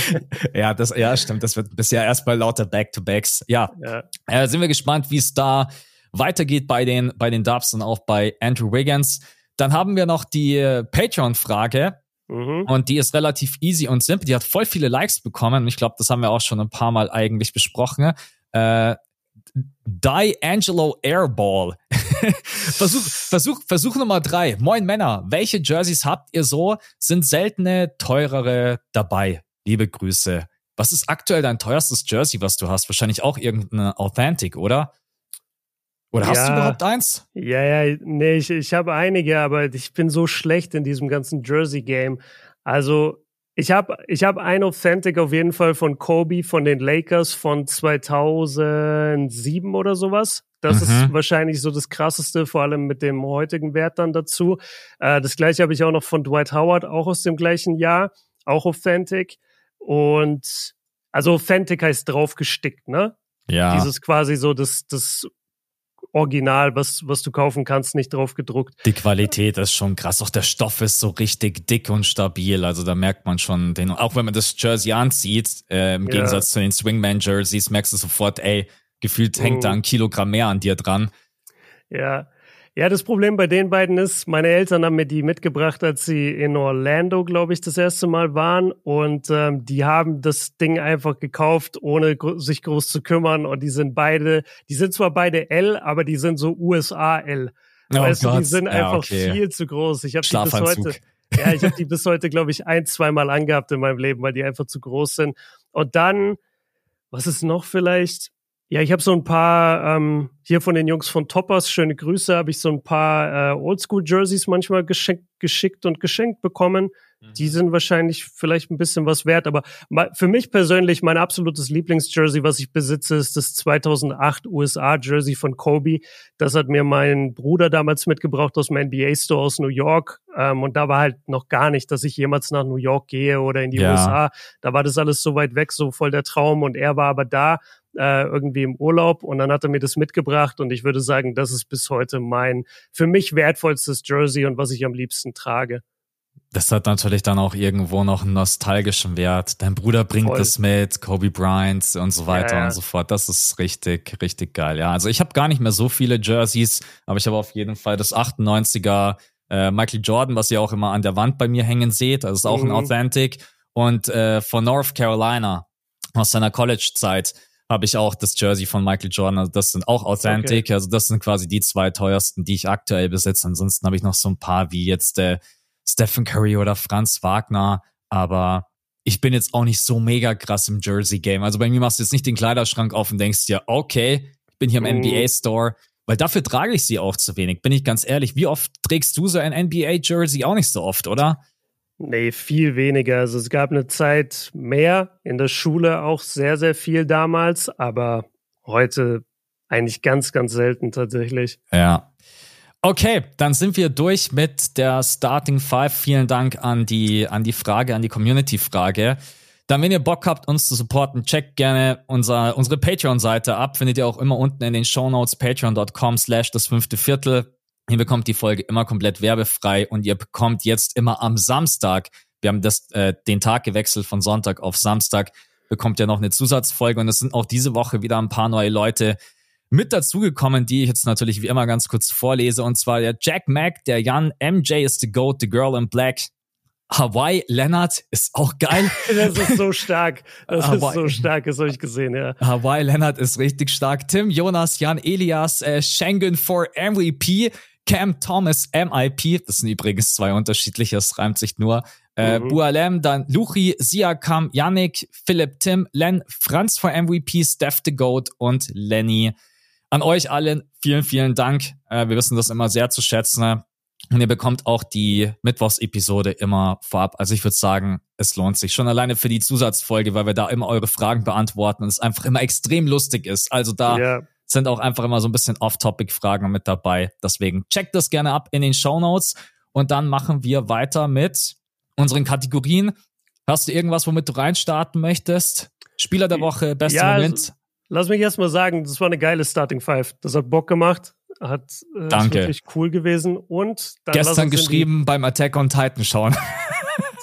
ja, das, ja, stimmt. Das wird bisher erstmal lauter Back-to-Backs. Ja. ja. Äh, sind wir gespannt, wie es da weitergeht bei den, bei den Dubs und auch bei Andrew Wiggins. Dann haben wir noch die äh, Patreon-Frage. Mhm. Und die ist relativ easy und simpel. Die hat voll viele Likes bekommen. Ich glaube, das haben wir auch schon ein paar Mal eigentlich besprochen. Äh, D'Angelo Airball. versuch, Versuch, Versuch Nummer drei. Moin Männer, welche Jerseys habt ihr so? Sind seltene, teurere dabei? Liebe Grüße. Was ist aktuell dein teuerstes Jersey, was du hast? Wahrscheinlich auch irgendeine Authentic, oder? Oder hast ja, du überhaupt eins? Ja, ja, nee, ich, ich habe einige, aber ich bin so schlecht in diesem ganzen Jersey-Game. Also ich habe ich hab ein Authentic auf jeden Fall von Kobe von den Lakers von 2007 oder sowas. Das mhm. ist wahrscheinlich so das krasseste, vor allem mit dem heutigen Wert dann dazu. Äh, das gleiche habe ich auch noch von Dwight Howard, auch aus dem gleichen Jahr, auch Authentic. Und also Authentic heißt draufgestickt, ne? Ja. Dieses quasi so das, das Original, was, was du kaufen kannst, nicht drauf gedruckt. Die Qualität ist schon krass. Auch der Stoff ist so richtig dick und stabil. Also da merkt man schon den, auch wenn man das Jersey anzieht, äh, im Gegensatz zu den Swingman-Jerseys, merkst du sofort, ey, gefühlt hängt mhm. da ein Kilogramm mehr an dir dran. Ja, ja, das Problem bei den beiden ist, meine Eltern haben mir die mitgebracht, als sie in Orlando, glaube ich, das erste Mal waren. Und ähm, die haben das Ding einfach gekauft, ohne gr sich groß zu kümmern. Und die sind beide, die sind zwar beide L, aber die sind so USA L. Oh weißt Gott. du, die sind einfach okay. viel zu groß. Ich habe die bis heute. Ja, ich habe die bis heute, glaube ich, ein, zweimal angehabt in meinem Leben, weil die einfach zu groß sind. Und dann, was ist noch vielleicht? Ja, ich habe so ein paar, ähm, hier von den Jungs von Toppers, schöne Grüße, habe ich so ein paar äh, Oldschool-Jerseys manchmal geschenkt, geschickt und geschenkt bekommen. Mhm. Die sind wahrscheinlich vielleicht ein bisschen was wert, aber für mich persönlich mein absolutes Lieblingsjersey, was ich besitze, ist das 2008 USA-Jersey von Kobe. Das hat mir mein Bruder damals mitgebracht aus dem NBA-Store aus New York. Ähm, und da war halt noch gar nicht, dass ich jemals nach New York gehe oder in die ja. USA. Da war das alles so weit weg, so voll der Traum. Und er war aber da äh, irgendwie im Urlaub und dann hat er mir das mitgebracht und ich würde sagen, das ist bis heute mein für mich wertvollstes Jersey und was ich am liebsten trage. Das hat natürlich dann auch irgendwo noch einen nostalgischen Wert. Dein Bruder bringt Voll. das mit, Kobe Bryant und so weiter ja, ja. und so fort. Das ist richtig, richtig geil. Ja, also ich habe gar nicht mehr so viele Jerseys, aber ich habe auf jeden Fall das 98er äh, Michael Jordan, was ihr auch immer an der Wand bei mir hängen seht. Das ist auch mhm. ein Authentic. Und äh, von North Carolina aus seiner College-Zeit habe ich auch das Jersey von Michael Jordan. Also das sind auch Authentic. Okay. Also das sind quasi die zwei teuersten, die ich aktuell besitze. Ansonsten habe ich noch so ein paar wie jetzt äh, Stephen Curry oder Franz Wagner. Aber ich bin jetzt auch nicht so mega krass im Jersey-Game. Also bei mir machst du jetzt nicht den Kleiderschrank auf und denkst dir, okay, ich bin hier im mhm. NBA-Store. Weil dafür trage ich sie auch zu wenig, bin ich ganz ehrlich. Wie oft trägst du so ein NBA-Jersey? Auch nicht so oft, oder? Nee, viel weniger. Also es gab eine Zeit mehr, in der Schule auch sehr, sehr viel damals, aber heute eigentlich ganz, ganz selten tatsächlich. Ja. Okay, dann sind wir durch mit der Starting Five. Vielen Dank an die, an die Frage, an die Community-Frage. Dann, wenn ihr Bock habt, uns zu supporten, checkt gerne unser, unsere Patreon-Seite ab. Findet ihr auch immer unten in den Show Notes patreon.com slash das fünfte Viertel. Ihr bekommt die Folge immer komplett werbefrei und ihr bekommt jetzt immer am Samstag wir haben das, äh, den Tag gewechselt von Sonntag auf Samstag, bekommt ja noch eine Zusatzfolge und es sind auch diese Woche wieder ein paar neue Leute mit dazugekommen, die ich jetzt natürlich wie immer ganz kurz vorlese. Und zwar der Jack Mack, der Jan, MJ is the GOAT, the Girl in Black, Hawaii Leonard ist auch geil. das ist so stark. Das Hawaii. ist so stark, das habe ich gesehen, ja. Hawaii Leonard ist richtig stark. Tim, Jonas, Jan, Elias, äh, Schengen for MVP, Cam Thomas, MIP. Das sind übrigens zwei unterschiedliche, es reimt sich nur. Äh, mhm. Bualem, dann Luchi, Siakam, Yannick, Philipp, Tim, Len, Franz for MVP, Steph the Goat und Lenny. An euch allen vielen, vielen Dank. Äh, wir wissen das immer sehr zu schätzen. Und ihr bekommt auch die Mittwochsepisode immer vorab. Also ich würde sagen, es lohnt sich schon alleine für die Zusatzfolge, weil wir da immer eure Fragen beantworten und es einfach immer extrem lustig ist. Also da yeah. Sind auch einfach immer so ein bisschen Off-Topic-Fragen mit dabei. Deswegen checkt das gerne ab in den Show Notes und dann machen wir weiter mit unseren Kategorien. Hast du irgendwas, womit du reinstarten möchtest? Spieler der Woche, beste ja, Moment? Also, lass mich erst mal sagen, das war eine geile Starting Five. Das hat Bock gemacht. Hat äh, Danke. wirklich cool gewesen. Und gestern geschrieben beim Attack on Titan schauen.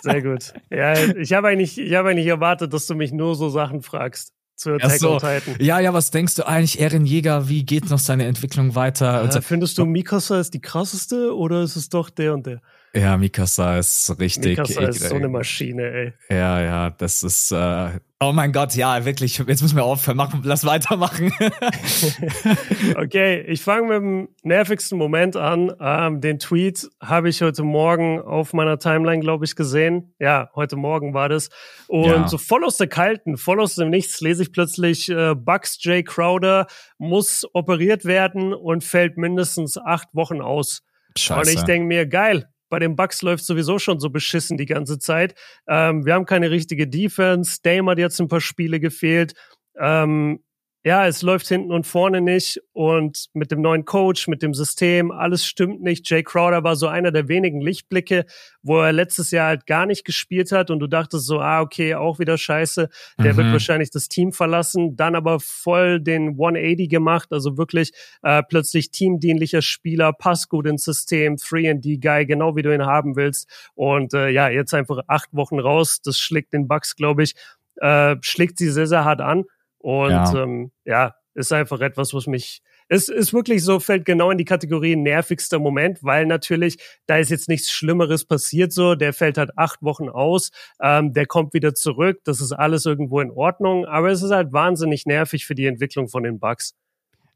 Sehr gut. Ja, ich habe eigentlich, ich habe eigentlich erwartet, dass du mich nur so Sachen fragst zu Attack so. on Titan. Ja, ja, was denkst du eigentlich, Eren Jäger, wie geht noch seine Entwicklung weiter? Äh, findest du Mikasa ist die krasseste oder ist es doch der und der? Ja, Mikasa ist richtig. Mikasa ist so eine Maschine, ey. Ja, ja, das ist. Äh, oh mein Gott, ja, wirklich. Jetzt müssen wir aufhören. Machen, lass weitermachen. okay, ich fange mit dem nervigsten Moment an. Ähm, den Tweet habe ich heute Morgen auf meiner Timeline, glaube ich, gesehen. Ja, heute Morgen war das. Und ja. so voll aus der Kalten, voll aus dem Nichts lese ich plötzlich, äh, Bucks J. Crowder muss operiert werden und fällt mindestens acht Wochen aus. Scheiße. Und ich denke mir, geil, bei den Bucks läuft sowieso schon so beschissen die ganze Zeit. Ähm, wir haben keine richtige Defense. Dame hat jetzt ein paar Spiele gefehlt. Ähm, ja, es läuft hinten und vorne nicht und mit dem neuen Coach, mit dem System, alles stimmt nicht. Jay Crowder war so einer der wenigen Lichtblicke, wo er letztes Jahr halt gar nicht gespielt hat und du dachtest so, ah, okay, auch wieder scheiße, der mhm. wird wahrscheinlich das Team verlassen, dann aber voll den 180 gemacht, also wirklich äh, plötzlich teamdienlicher Spieler, passt gut ins System, 3D-Guy, genau wie du ihn haben willst und äh, ja, jetzt einfach acht Wochen raus, das schlägt den Bucks, glaube ich, äh, schlägt sie sehr, sehr hart an und ja, ähm, ja ist einfach etwas, was mich es ist wirklich so, fällt genau in die Kategorie nervigster Moment, weil natürlich, da ist jetzt nichts Schlimmeres passiert so, der fällt halt acht Wochen aus, ähm, der kommt wieder zurück, das ist alles irgendwo in Ordnung, aber es ist halt wahnsinnig nervig für die Entwicklung von den Bugs.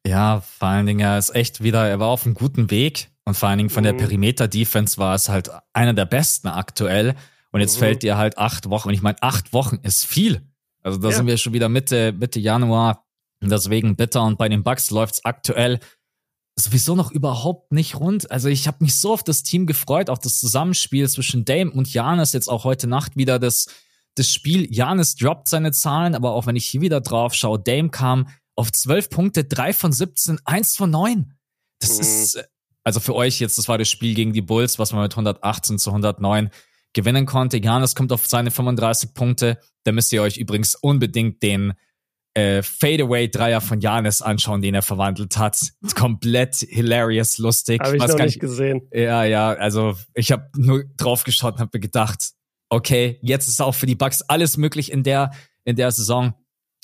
Ja, vor allen Dingen, er ist echt wieder, er war auf einem guten Weg und vor allen Dingen von mhm. der Perimeter-Defense war es halt einer der besten aktuell und jetzt mhm. fällt dir halt acht Wochen und ich meine, acht Wochen ist viel. Also da ja. sind wir schon wieder Mitte, Mitte Januar. Deswegen bitter. Und bei den Bucks läuft's aktuell sowieso noch überhaupt nicht rund. Also ich habe mich so auf das Team gefreut, auf das Zusammenspiel zwischen Dame und Janis. Jetzt auch heute Nacht wieder das, das Spiel. Janis droppt seine Zahlen, aber auch wenn ich hier wieder drauf schaue, Dame kam auf 12 Punkte, 3 von 17, 1 von 9. Das mhm. ist, also für euch jetzt, das war das Spiel gegen die Bulls, was man mit 118 zu 109 gewinnen konnte. Janis kommt auf seine 35 Punkte. Da müsst ihr euch übrigens unbedingt den äh, Fadeaway-Dreier von Janis anschauen, den er verwandelt hat. Komplett hilarious, lustig. Habe ich noch nicht ich, gesehen. Ja, ja, also ich habe nur drauf geschaut und habe mir gedacht, okay, jetzt ist auch für die Bucks alles möglich in der in der Saison.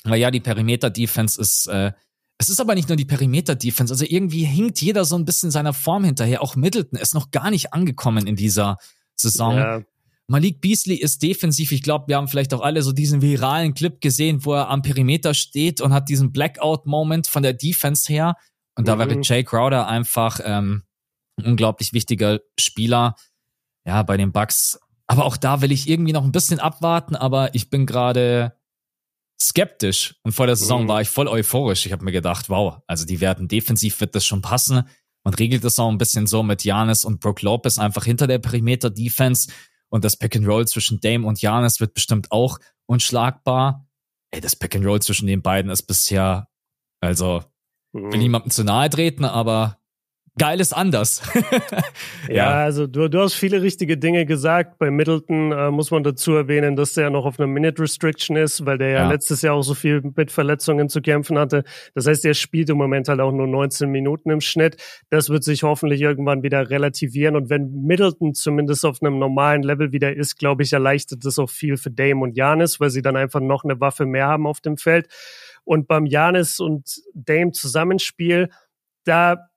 Weil ja, die Perimeter-Defense ist äh, es ist aber nicht nur die Perimeter-Defense, also irgendwie hinkt jeder so ein bisschen seiner Form hinterher. Auch Middleton ist noch gar nicht angekommen in dieser Saison. Ja. Malik Beasley ist defensiv. Ich glaube, wir haben vielleicht auch alle so diesen viralen Clip gesehen, wo er am Perimeter steht und hat diesen Blackout-Moment von der Defense her. Und da mhm. wäre Jay Crowder einfach ähm, ein unglaublich wichtiger Spieler. Ja, bei den Bucks. Aber auch da will ich irgendwie noch ein bisschen abwarten, aber ich bin gerade skeptisch. Und vor der Saison mhm. war ich voll euphorisch. Ich habe mir gedacht, wow, also die werden defensiv wird das schon passen. Man regelt das auch ein bisschen so mit Janis und Brook Lopez einfach hinter der Perimeter-Defense. Und das Pack and Roll zwischen Dame und Janis wird bestimmt auch unschlagbar. Ey, das Pack and Roll zwischen den beiden ist bisher, also, mhm. will niemandem zu nahe treten, aber geil ist anders. ja. ja, also du, du hast viele richtige Dinge gesagt. Bei Middleton äh, muss man dazu erwähnen, dass der noch auf einer Minute Restriction ist, weil der ja, ja, letztes Jahr auch so viel mit Verletzungen zu kämpfen hatte. Das heißt, er spielt im Moment halt auch nur 19 Minuten im Schnitt. Das wird sich hoffentlich irgendwann wieder relativieren. Und wenn Middleton zumindest auf einem normalen Level wieder ist, glaube ich, erleichtert das auch viel für Dame und Janis, weil sie dann einfach noch eine Waffe mehr haben auf dem Feld. Und beim Janis und Dame Zusammenspiel, da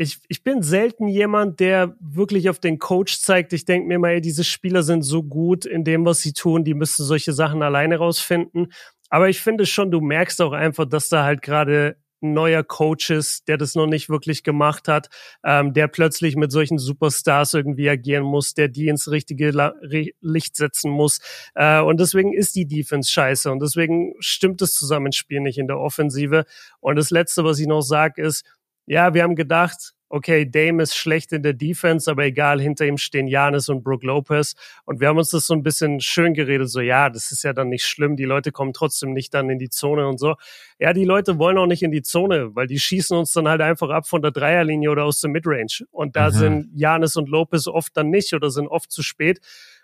ich, ich bin selten jemand, der wirklich auf den Coach zeigt. Ich denke mir mal, ey, diese Spieler sind so gut in dem, was sie tun, die müssen solche Sachen alleine rausfinden. Aber ich finde schon, du merkst auch einfach, dass da halt gerade ein neuer Coach ist, der das noch nicht wirklich gemacht hat, ähm, der plötzlich mit solchen Superstars irgendwie agieren muss, der die ins richtige La Licht setzen muss. Äh, und deswegen ist die Defense scheiße und deswegen stimmt das Zusammenspiel nicht in der Offensive. Und das Letzte, was ich noch sage, ist, ja, wir haben gedacht, okay, Dame ist schlecht in der Defense, aber egal, hinter ihm stehen Janis und Brooke Lopez. Und wir haben uns das so ein bisschen schön geredet, so, ja, das ist ja dann nicht schlimm, die Leute kommen trotzdem nicht dann in die Zone und so. Ja, die Leute wollen auch nicht in die Zone, weil die schießen uns dann halt einfach ab von der Dreierlinie oder aus der Midrange. Und da mhm. sind Janis und Lopez oft dann nicht oder sind oft zu spät.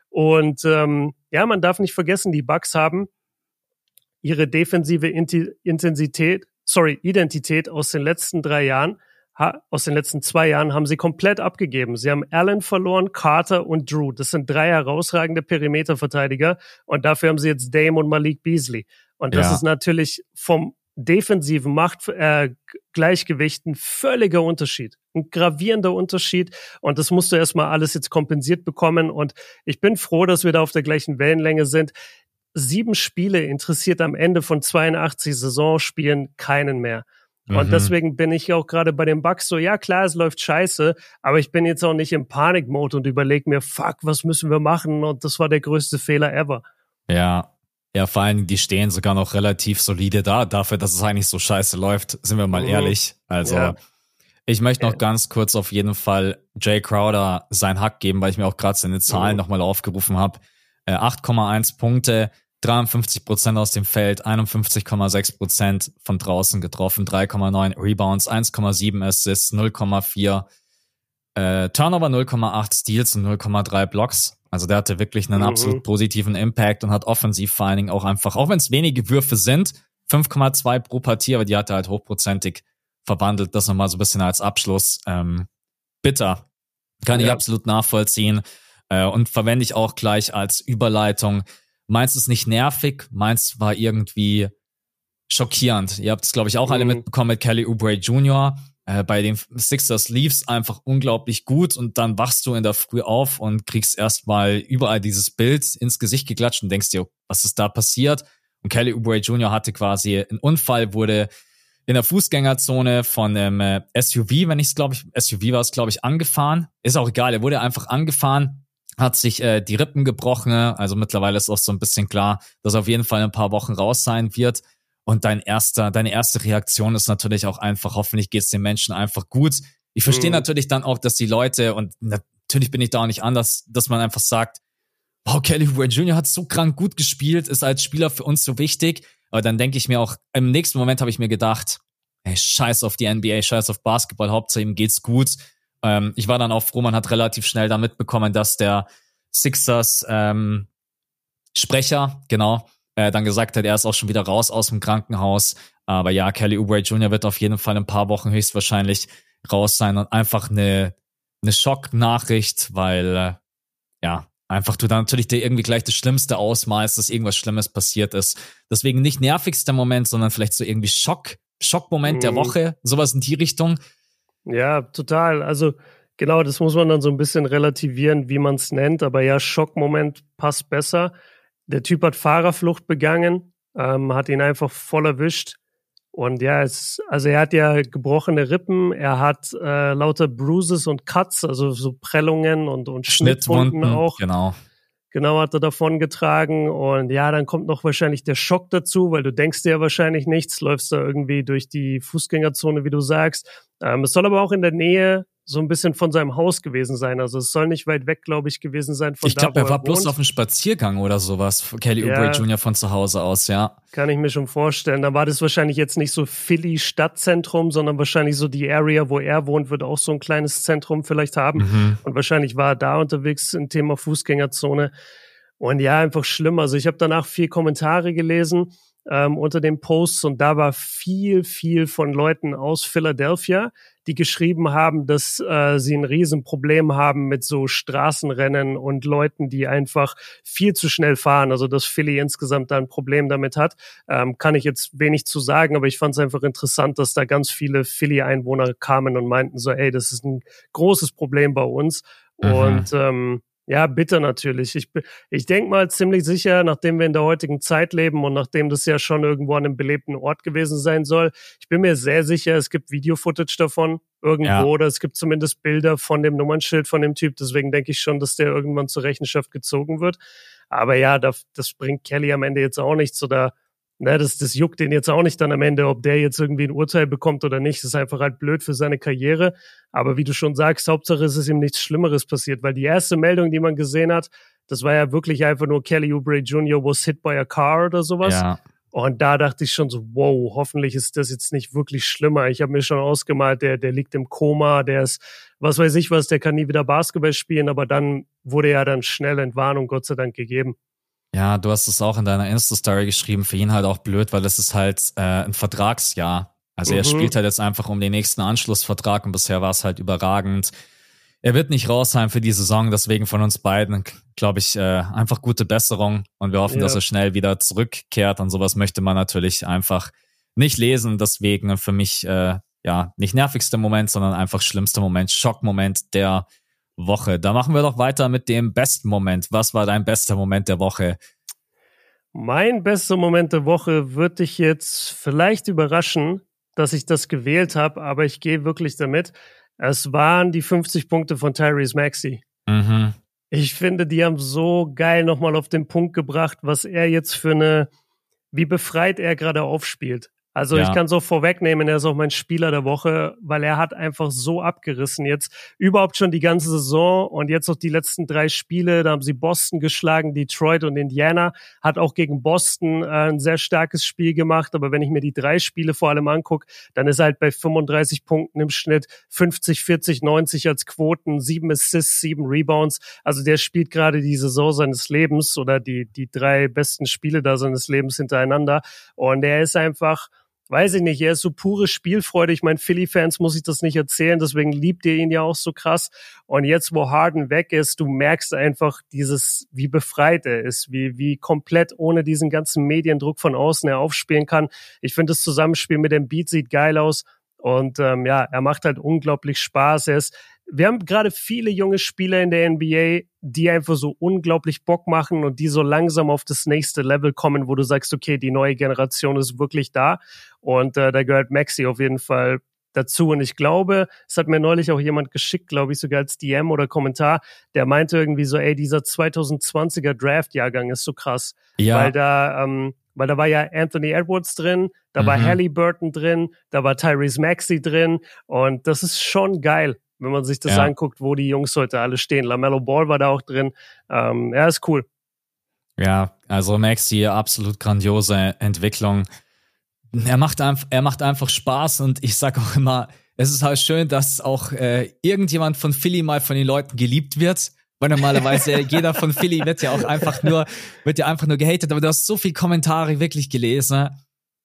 Und ähm, ja, man darf nicht vergessen, die Bucks haben ihre defensive Intensität sorry, Identität aus den letzten drei Jahren, aus den letzten zwei Jahren haben sie komplett abgegeben. Sie haben Allen verloren, Carter und Drew. Das sind drei herausragende Perimeterverteidiger und dafür haben sie jetzt Dame und Malik Beasley. Und das ja. ist natürlich vom defensiven Machtgleichgewicht äh, ein völliger Unterschied, ein gravierender Unterschied. Und das musst du erstmal alles jetzt kompensiert bekommen. Und ich bin froh, dass wir da auf der gleichen Wellenlänge sind sieben Spiele interessiert am Ende von 82 Saisonspielen keinen mehr. Und mhm. deswegen bin ich auch gerade bei den Bugs so, ja klar, es läuft scheiße, aber ich bin jetzt auch nicht im Panikmode und überlege mir, fuck, was müssen wir machen? Und das war der größte Fehler ever. Ja, ja, vor allem, die stehen sogar noch relativ solide da, dafür, dass es eigentlich so scheiße läuft, sind wir mal mhm. ehrlich. Also, ja. ich möchte noch ganz kurz auf jeden Fall Jay Crowder sein Hack geben, weil ich mir auch gerade seine Zahlen mhm. nochmal aufgerufen habe. Äh, 8,1 Punkte, 53 Prozent aus dem Feld, 51,6 Prozent von draußen getroffen, 3,9 Rebounds, 1,7 Assists, 0,4 äh, Turnover, 0,8 Steals und 0,3 Blocks. Also der hatte wirklich einen mhm. absolut positiven Impact und hat offensiv vor allen Dingen auch einfach, auch wenn es wenige Würfe sind, 5,2 pro Partie, aber die hat er halt hochprozentig verwandelt. Das nochmal so ein bisschen als Abschluss. Ähm, bitter. Kann ja. ich absolut nachvollziehen. Äh, und verwende ich auch gleich als Überleitung Meins ist nicht nervig, meins war irgendwie schockierend. Ihr habt es, glaube ich, auch mhm. alle mitbekommen mit Kelly Oubre Jr. Äh, bei den Sixers lief's einfach unglaublich gut und dann wachst du in der Früh auf und kriegst erstmal überall dieses Bild ins Gesicht geklatscht und denkst dir, was ist da passiert? Und Kelly Oubre Jr. hatte quasi einen Unfall, wurde in der Fußgängerzone von einem äh, SUV, wenn ich es glaube ich, SUV war es glaube ich, angefahren. Ist auch egal, er wurde einfach angefahren, hat sich äh, die Rippen gebrochen. Also mittlerweile ist auch so ein bisschen klar, dass er auf jeden Fall ein paar Wochen raus sein wird. Und dein erster, deine erste Reaktion ist natürlich auch einfach, hoffentlich geht es den Menschen einfach gut. Ich verstehe mhm. natürlich dann auch, dass die Leute, und natürlich bin ich da auch nicht anders, dass man einfach sagt, wow, Kelly Oubre Jr. hat so krank gut gespielt, ist als Spieler für uns so wichtig. Aber dann denke ich mir auch, im nächsten Moment habe ich mir gedacht, ey, scheiß auf die NBA, scheiß auf Basketball, Hauptsache ihm geht's gut. Ähm, ich war dann auch froh, man hat relativ schnell da mitbekommen, dass der Sixers ähm, Sprecher, genau, äh, dann gesagt hat, er ist auch schon wieder raus aus dem Krankenhaus. Aber ja, Kelly Oubre Jr. wird auf jeden Fall ein paar Wochen höchstwahrscheinlich raus sein und einfach eine, eine Schocknachricht, weil äh, ja, einfach du dann natürlich dir irgendwie gleich das Schlimmste ausmalst, dass irgendwas Schlimmes passiert ist. Deswegen nicht nervigster Moment, sondern vielleicht so irgendwie Schock, Schockmoment mhm. der Woche, sowas in die Richtung. Ja, total. Also genau, das muss man dann so ein bisschen relativieren, wie man es nennt. Aber ja, Schockmoment passt besser. Der Typ hat Fahrerflucht begangen, ähm, hat ihn einfach voll erwischt. Und ja, es, also er hat ja gebrochene Rippen, er hat äh, lauter Bruises und Cuts, also so Prellungen und, und Schnittwunden auch. Genau. Genau hat er davon getragen. Und ja, dann kommt noch wahrscheinlich der Schock dazu, weil du denkst dir ja wahrscheinlich nichts, läufst da irgendwie durch die Fußgängerzone, wie du sagst. Ähm, es soll aber auch in der Nähe so ein bisschen von seinem Haus gewesen sein. Also es soll nicht weit weg, glaube ich, gewesen sein von ich glaube, er war bloß auf einem Spaziergang oder sowas. Kelly ja, Oubre Jr. von zu Hause aus, ja. Kann ich mir schon vorstellen. Da war das wahrscheinlich jetzt nicht so Philly Stadtzentrum, sondern wahrscheinlich so die Area, wo er wohnt, wird auch so ein kleines Zentrum vielleicht haben. Mhm. Und wahrscheinlich war er da unterwegs im Thema Fußgängerzone. Und ja, einfach schlimm. Also ich habe danach vier Kommentare gelesen ähm, unter den Posts und da war viel, viel von Leuten aus Philadelphia, die geschrieben haben, dass äh, sie ein Riesenproblem haben mit so Straßenrennen und Leuten, die einfach viel zu schnell fahren. Also dass Philly insgesamt da ein Problem damit hat, ähm, kann ich jetzt wenig zu sagen, aber ich fand es einfach interessant, dass da ganz viele Philly-Einwohner kamen und meinten so, ey, das ist ein großes Problem bei uns. Mhm. Und ähm, ja, bitter natürlich. Ich, ich denke mal ziemlich sicher, nachdem wir in der heutigen Zeit leben und nachdem das ja schon irgendwo an einem belebten Ort gewesen sein soll, ich bin mir sehr sicher, es gibt Video-Footage davon irgendwo ja. oder es gibt zumindest Bilder von dem Nummernschild von dem Typ. Deswegen denke ich schon, dass der irgendwann zur Rechenschaft gezogen wird. Aber ja, das, das bringt Kelly am Ende jetzt auch nichts oder Ne, das, das juckt den jetzt auch nicht dann am Ende, ob der jetzt irgendwie ein Urteil bekommt oder nicht. Das ist einfach halt blöd für seine Karriere. Aber wie du schon sagst, Hauptsache ist es ihm nichts Schlimmeres passiert, weil die erste Meldung, die man gesehen hat, das war ja wirklich einfach nur Kelly Oubre Jr. was hit by a car oder sowas. Ja. Und da dachte ich schon so, wow, hoffentlich ist das jetzt nicht wirklich schlimmer. Ich habe mir schon ausgemalt, der, der liegt im Koma, der ist, was weiß ich was, der kann nie wieder Basketball spielen, aber dann wurde ja dann schnell Entwarnung Gott sei Dank gegeben. Ja, du hast es auch in deiner Insta-Story geschrieben, für ihn halt auch blöd, weil es ist halt äh, ein Vertragsjahr. Also mhm. er spielt halt jetzt einfach um den nächsten Anschlussvertrag und bisher war es halt überragend. Er wird nicht raus sein für die Saison, deswegen von uns beiden, glaube ich, äh, einfach gute Besserung und wir hoffen, ja. dass er schnell wieder zurückkehrt. Und sowas möchte man natürlich einfach nicht lesen. Deswegen für mich, äh, ja, nicht nervigster Moment, sondern einfach schlimmster Moment, Schockmoment der Woche. Da machen wir doch weiter mit dem besten Moment. Was war dein bester Moment der Woche? Mein bester Moment der Woche wird dich jetzt vielleicht überraschen, dass ich das gewählt habe, aber ich gehe wirklich damit. Es waren die 50 Punkte von Tyrese Maxey. Mhm. Ich finde, die haben so geil nochmal auf den Punkt gebracht, was er jetzt für eine, wie befreit er gerade aufspielt. Also ja. ich kann so vorwegnehmen, er ist auch mein Spieler der Woche, weil er hat einfach so abgerissen jetzt. Überhaupt schon die ganze Saison und jetzt auch die letzten drei Spiele, da haben sie Boston geschlagen, Detroit und Indiana, hat auch gegen Boston äh, ein sehr starkes Spiel gemacht, aber wenn ich mir die drei Spiele vor allem angucke, dann ist er halt bei 35 Punkten im Schnitt, 50, 40, 90 als Quoten, sieben Assists, sieben Rebounds, also der spielt gerade die Saison seines Lebens oder die, die drei besten Spiele da seines Lebens hintereinander. Und er ist einfach weiß ich nicht, er ist so pure Spielfreude. Ich meine, Philly-Fans muss ich das nicht erzählen, deswegen liebt ihr ihn ja auch so krass. Und jetzt, wo Harden weg ist, du merkst einfach dieses, wie befreit er ist, wie, wie komplett ohne diesen ganzen Mediendruck von außen er aufspielen kann. Ich finde, das Zusammenspiel mit dem Beat sieht geil aus. Und ähm, ja, er macht halt unglaublich Spaß. Er ist, wir haben gerade viele junge Spieler in der NBA, die einfach so unglaublich Bock machen und die so langsam auf das nächste Level kommen, wo du sagst, okay, die neue Generation ist wirklich da. Und äh, da gehört Maxi auf jeden Fall dazu. Und ich glaube, es hat mir neulich auch jemand geschickt, glaube ich, sogar als DM oder Kommentar, der meinte irgendwie so, ey, dieser 2020er Draft-Jahrgang ist so krass. Ja. Weil da, ähm, weil da war ja Anthony Edwards drin, da mhm. war Halliburton drin, da war Tyrese Maxey drin und das ist schon geil wenn man sich das ja. anguckt, wo die Jungs heute alle stehen. LaMelo Ball war da auch drin. Ähm, ja, ist cool. Ja, also Maxi, absolut grandiose Entwicklung. Er macht, einfach, er macht einfach Spaß und ich sag auch immer, es ist halt schön, dass auch äh, irgendjemand von Philly mal von den Leuten geliebt wird. Weil normalerweise jeder von Philly wird ja auch einfach nur, wird ja einfach nur gehatet, aber du hast so viel Kommentare wirklich gelesen.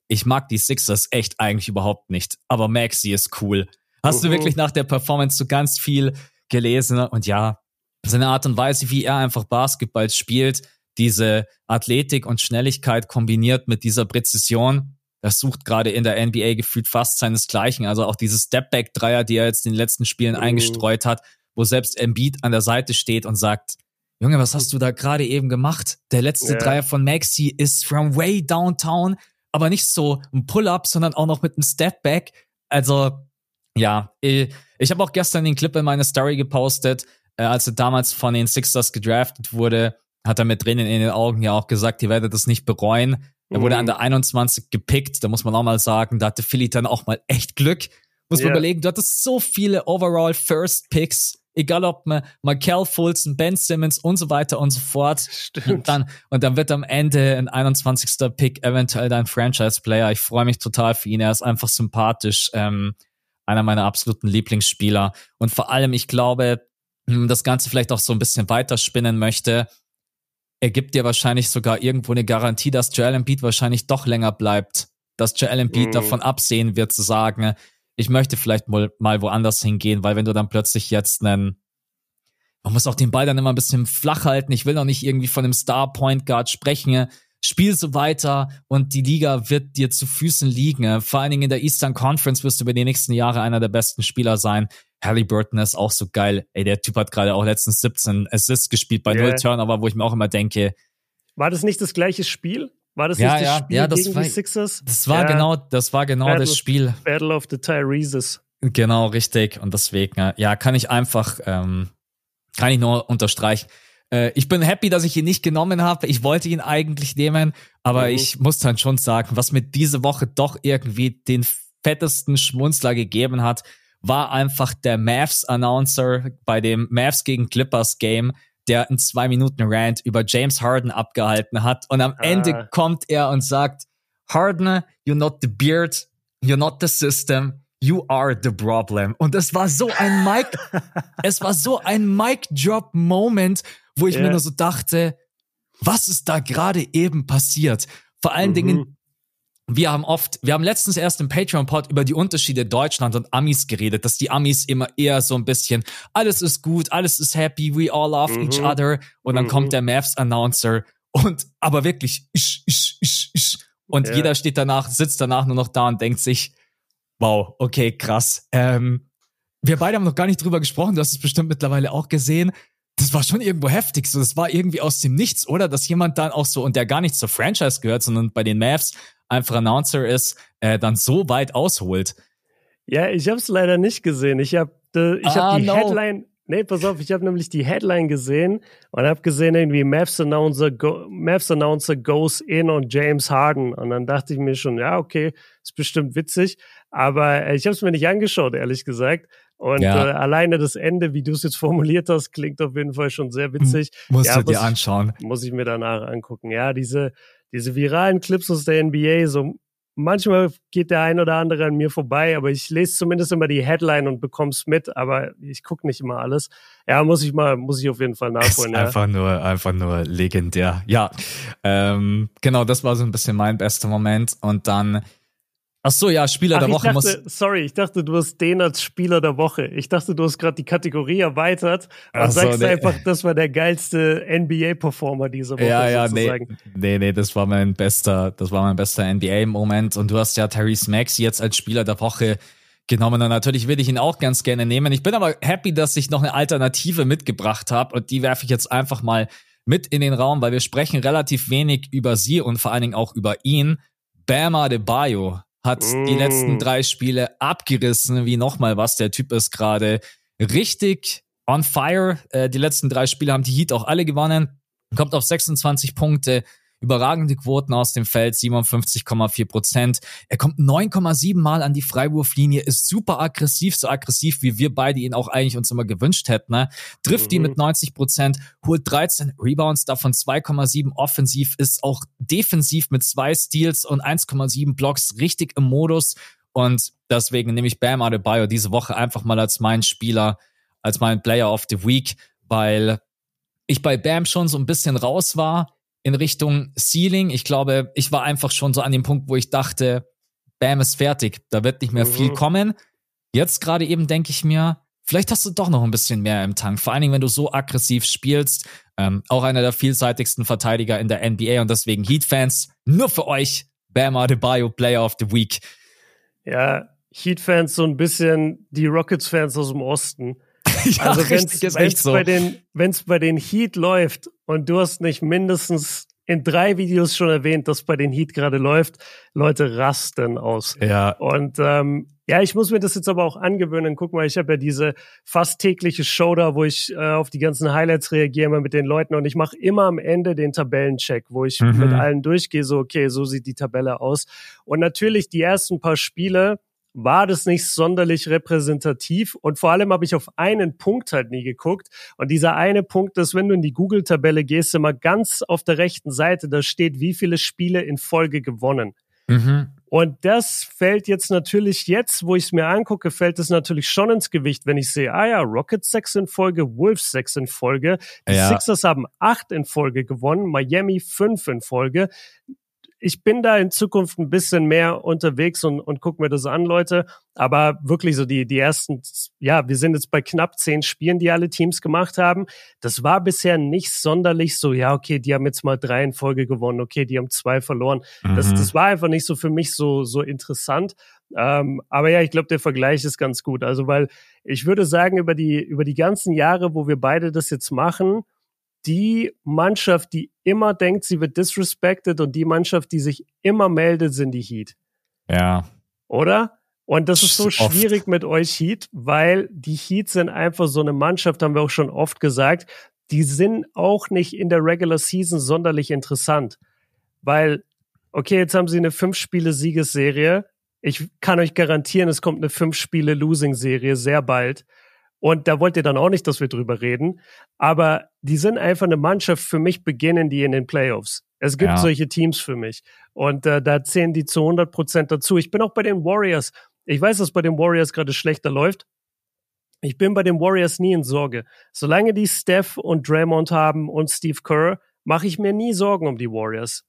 Ich mag die Sixers echt eigentlich überhaupt nicht, aber Maxi ist cool. Hast du mhm. wirklich nach der Performance so ganz viel gelesen? Und ja, seine Art und Weise, wie er einfach Basketball spielt, diese Athletik und Schnelligkeit kombiniert mit dieser Präzision, das sucht gerade in der NBA gefühlt fast seinesgleichen. Also auch diese Stepback-Dreier, die er jetzt in den letzten Spielen mhm. eingestreut hat, wo selbst Embiid an der Seite steht und sagt, Junge, was hast du da gerade eben gemacht? Der letzte yeah. Dreier von Maxi ist from way downtown, aber nicht so ein Pull-up, sondern auch noch mit einem Stepback. Also ja, äh, ich habe auch gestern den Clip in meine Story gepostet, äh, als er damals von den Sixers gedraftet wurde, hat er mit Tränen in den Augen ja auch gesagt, ihr werdet das nicht bereuen. Er wurde mhm. an der 21 gepickt, da muss man auch mal sagen, da hatte Philly dann auch mal echt Glück, Muss yeah. man überlegen, du hattest so viele overall First Picks egal ob man Michael Fulton, Ben Simmons und so weiter und so fort. Stimmt. Und dann, und dann wird am Ende ein 21. Pick eventuell dein Franchise-Player. Ich freue mich total für ihn. Er ist einfach sympathisch. Ähm, einer meiner absoluten Lieblingsspieler. Und vor allem, ich glaube, hm, das Ganze vielleicht auch so ein bisschen weiterspinnen möchte, er gibt dir wahrscheinlich sogar irgendwo eine Garantie, dass Joel Embiid wahrscheinlich doch länger bleibt. Dass Joel Embiid mm. davon absehen wird zu sagen, ich möchte vielleicht mal, mal woanders hingehen, weil wenn du dann plötzlich jetzt einen, man muss auch den Ball dann immer ein bisschen flach halten. Ich will noch nicht irgendwie von einem Star Point Guard sprechen. Spiel so weiter und die Liga wird dir zu Füßen liegen. Vor allen Dingen in der Eastern Conference wirst du über die nächsten Jahre einer der besten Spieler sein. Halliburton ist auch so geil. Ey, der Typ hat gerade auch letztens 17 Assists gespielt bei yeah. null Turnover, wo ich mir auch immer denke. War das nicht das gleiche Spiel? War das ja, nicht das ja, Spiel ja, das gegen war, die Sixers? Das war ja. genau, das war genau Battle, das Spiel. Battle of the Tyreses. Genau, richtig. Und deswegen, ja, kann ich einfach, ähm, kann ich nur unterstreichen. Äh, ich bin happy, dass ich ihn nicht genommen habe. Ich wollte ihn eigentlich nehmen, aber mhm. ich muss dann schon sagen, was mir diese Woche doch irgendwie den fettesten Schmunzler gegeben hat, war einfach der Mavs-Announcer bei dem Mavs gegen Clippers Game, der einen zwei Minuten Rant über James Harden abgehalten hat. Und am ah. Ende kommt er und sagt, Harden, you're not the beard, you're not the system, you are the problem. Und es war so ein Mic, es war so ein Mic Drop Moment, wo ich yeah. mir nur so dachte, was ist da gerade eben passiert? Vor allen mhm. Dingen, wir haben oft, wir haben letztens erst im Patreon-Pod über die Unterschiede Deutschland und Amis geredet, dass die Amis immer eher so ein bisschen, alles ist gut, alles ist happy, we all love mhm. each other. Und dann mhm. kommt der Mavs-Announcer und aber wirklich, isch, isch, isch, isch. Und ja. jeder steht danach, sitzt danach nur noch da und denkt sich, wow, okay, krass. Ähm, wir beide haben noch gar nicht drüber gesprochen, du hast es bestimmt mittlerweile auch gesehen. Das war schon irgendwo heftig. So, das war irgendwie aus dem Nichts, oder? Dass jemand dann auch so, und der gar nicht zur Franchise gehört, sondern bei den Mavs einfach Announcer ist, äh, dann so weit ausholt. Ja, ich habe es leider nicht gesehen. Ich habe äh, ich ah, hab die no. Headline. Nee, pass auf, ich habe nämlich die Headline gesehen und habe gesehen, irgendwie Mavs Announcer, go, Mavs Announcer goes in on James Harden. Und dann dachte ich mir schon, ja, okay, ist bestimmt witzig. Aber äh, ich habe es mir nicht angeschaut, ehrlich gesagt. Und ja. äh, alleine das Ende, wie du es jetzt formuliert hast, klingt auf jeden Fall schon sehr witzig. Musst ja, du dir anschauen. Muss ich mir danach angucken. Ja, diese, diese viralen Clips aus der NBA, so manchmal geht der ein oder andere an mir vorbei, aber ich lese zumindest immer die Headline und bekomm's mit, aber ich gucke nicht immer alles. Ja, muss ich mal, muss ich auf jeden Fall nachholen. Ist ja. Einfach nur, einfach nur legendär. Ja, ähm, genau, das war so ein bisschen mein bester Moment und dann Ach so, ja, Spieler Ach, der Woche dachte, muss. Sorry, ich dachte, du hast den als Spieler der Woche. Ich dachte, du hast gerade die Kategorie erweitert und Ach sagst nee. einfach, das war der geilste NBA-Performer dieser Woche. Ja, ja, sozusagen. nee, nee, nee, das war mein bester, das war mein bester NBA-Moment. Und du hast ja Therese Max jetzt als Spieler der Woche genommen. Und natürlich würde ich ihn auch ganz gerne nehmen. Ich bin aber happy, dass ich noch eine Alternative mitgebracht habe und die werfe ich jetzt einfach mal mit in den Raum, weil wir sprechen relativ wenig über sie und vor allen Dingen auch über ihn. Bama de Bayo hat mm. die letzten mm. drei Spiele abgerissen, wie nochmal was. Der Typ ist gerade richtig on fire. Äh, die letzten drei Spiele haben die Heat auch alle gewonnen. Kommt auf 26 Punkte, Überragende Quoten aus dem Feld, 57,4 Prozent. Er kommt 9,7 Mal an die Freiwurflinie, ist super aggressiv, so aggressiv, wie wir beide ihn auch eigentlich uns immer gewünscht hätten. Ne? Trifft mhm. die mit 90 Prozent, holt 13 Rebounds, davon 2,7 offensiv, ist auch defensiv mit zwei Steals und 1,7 Blocks richtig im Modus. Und deswegen nehme ich Bam Adebayo diese Woche einfach mal als meinen Spieler, als meinen Player of the Week, weil ich bei Bam schon so ein bisschen raus war in Richtung Ceiling. Ich glaube, ich war einfach schon so an dem Punkt, wo ich dachte, Bam ist fertig, da wird nicht mehr mhm. viel kommen. Jetzt gerade eben denke ich mir, vielleicht hast du doch noch ein bisschen mehr im Tank. Vor allen Dingen, wenn du so aggressiv spielst. Ähm, auch einer der vielseitigsten Verteidiger in der NBA und deswegen Heat-Fans, nur für euch, Bam Adebayo, Player of the Week. Ja, Heat-Fans so ein bisschen die Rockets-Fans aus dem Osten. ja, also wenn's, ist wenn's so. bei den, wenn's bei den Heat läuft und du hast nicht mindestens in drei Videos schon erwähnt, dass bei den Heat gerade läuft, Leute rasten aus. Ja. Und ähm, ja, ich muss mir das jetzt aber auch angewöhnen. Guck mal, ich habe ja diese fast tägliche Show da, wo ich äh, auf die ganzen Highlights reagiere mit den Leuten und ich mache immer am Ende den Tabellencheck, wo ich mhm. mit allen durchgehe, so okay, so sieht die Tabelle aus. Und natürlich die ersten paar Spiele war das nicht sonderlich repräsentativ und vor allem habe ich auf einen Punkt halt nie geguckt und dieser eine Punkt ist, wenn du in die Google-Tabelle gehst, immer ganz auf der rechten Seite, da steht, wie viele Spiele in Folge gewonnen. Mhm. Und das fällt jetzt natürlich jetzt, wo ich es mir angucke, fällt es natürlich schon ins Gewicht, wenn ich sehe, ah ja, Rockets sechs in Folge, Wolves sechs in Folge, die ja. Sixers haben acht in Folge gewonnen, Miami fünf in Folge ich bin da in Zukunft ein bisschen mehr unterwegs und, und guck mir das an, Leute. Aber wirklich so die, die ersten, ja, wir sind jetzt bei knapp zehn Spielen, die alle Teams gemacht haben. Das war bisher nicht sonderlich so, ja, okay, die haben jetzt mal drei in Folge gewonnen, okay, die haben zwei verloren. Mhm. Das, das war einfach nicht so für mich so, so interessant. Ähm, aber ja, ich glaube, der Vergleich ist ganz gut. Also, weil ich würde sagen, über die, über die ganzen Jahre, wo wir beide das jetzt machen, die Mannschaft, die immer denkt, sie wird disrespected und die Mannschaft, die sich immer meldet, sind die Heat. Ja. Oder? Und das ist so oft. schwierig mit euch Heat, weil die Heat sind einfach so eine Mannschaft, haben wir auch schon oft gesagt, die sind auch nicht in der Regular Season sonderlich interessant. Weil, okay, jetzt haben sie eine Fünf-Spiele-Siegesserie. Ich kann euch garantieren, es kommt eine Fünf-Spiele-Losing-Serie sehr bald. Und da wollt ihr dann auch nicht, dass wir drüber reden. Aber die sind einfach eine Mannschaft, für mich beginnen die in den Playoffs. Es gibt ja. solche Teams für mich. Und äh, da zählen die zu 100 Prozent dazu. Ich bin auch bei den Warriors. Ich weiß, dass bei den Warriors gerade schlechter läuft. Ich bin bei den Warriors nie in Sorge. Solange die Steph und Draymond haben und Steve Kerr, mache ich mir nie Sorgen um die Warriors.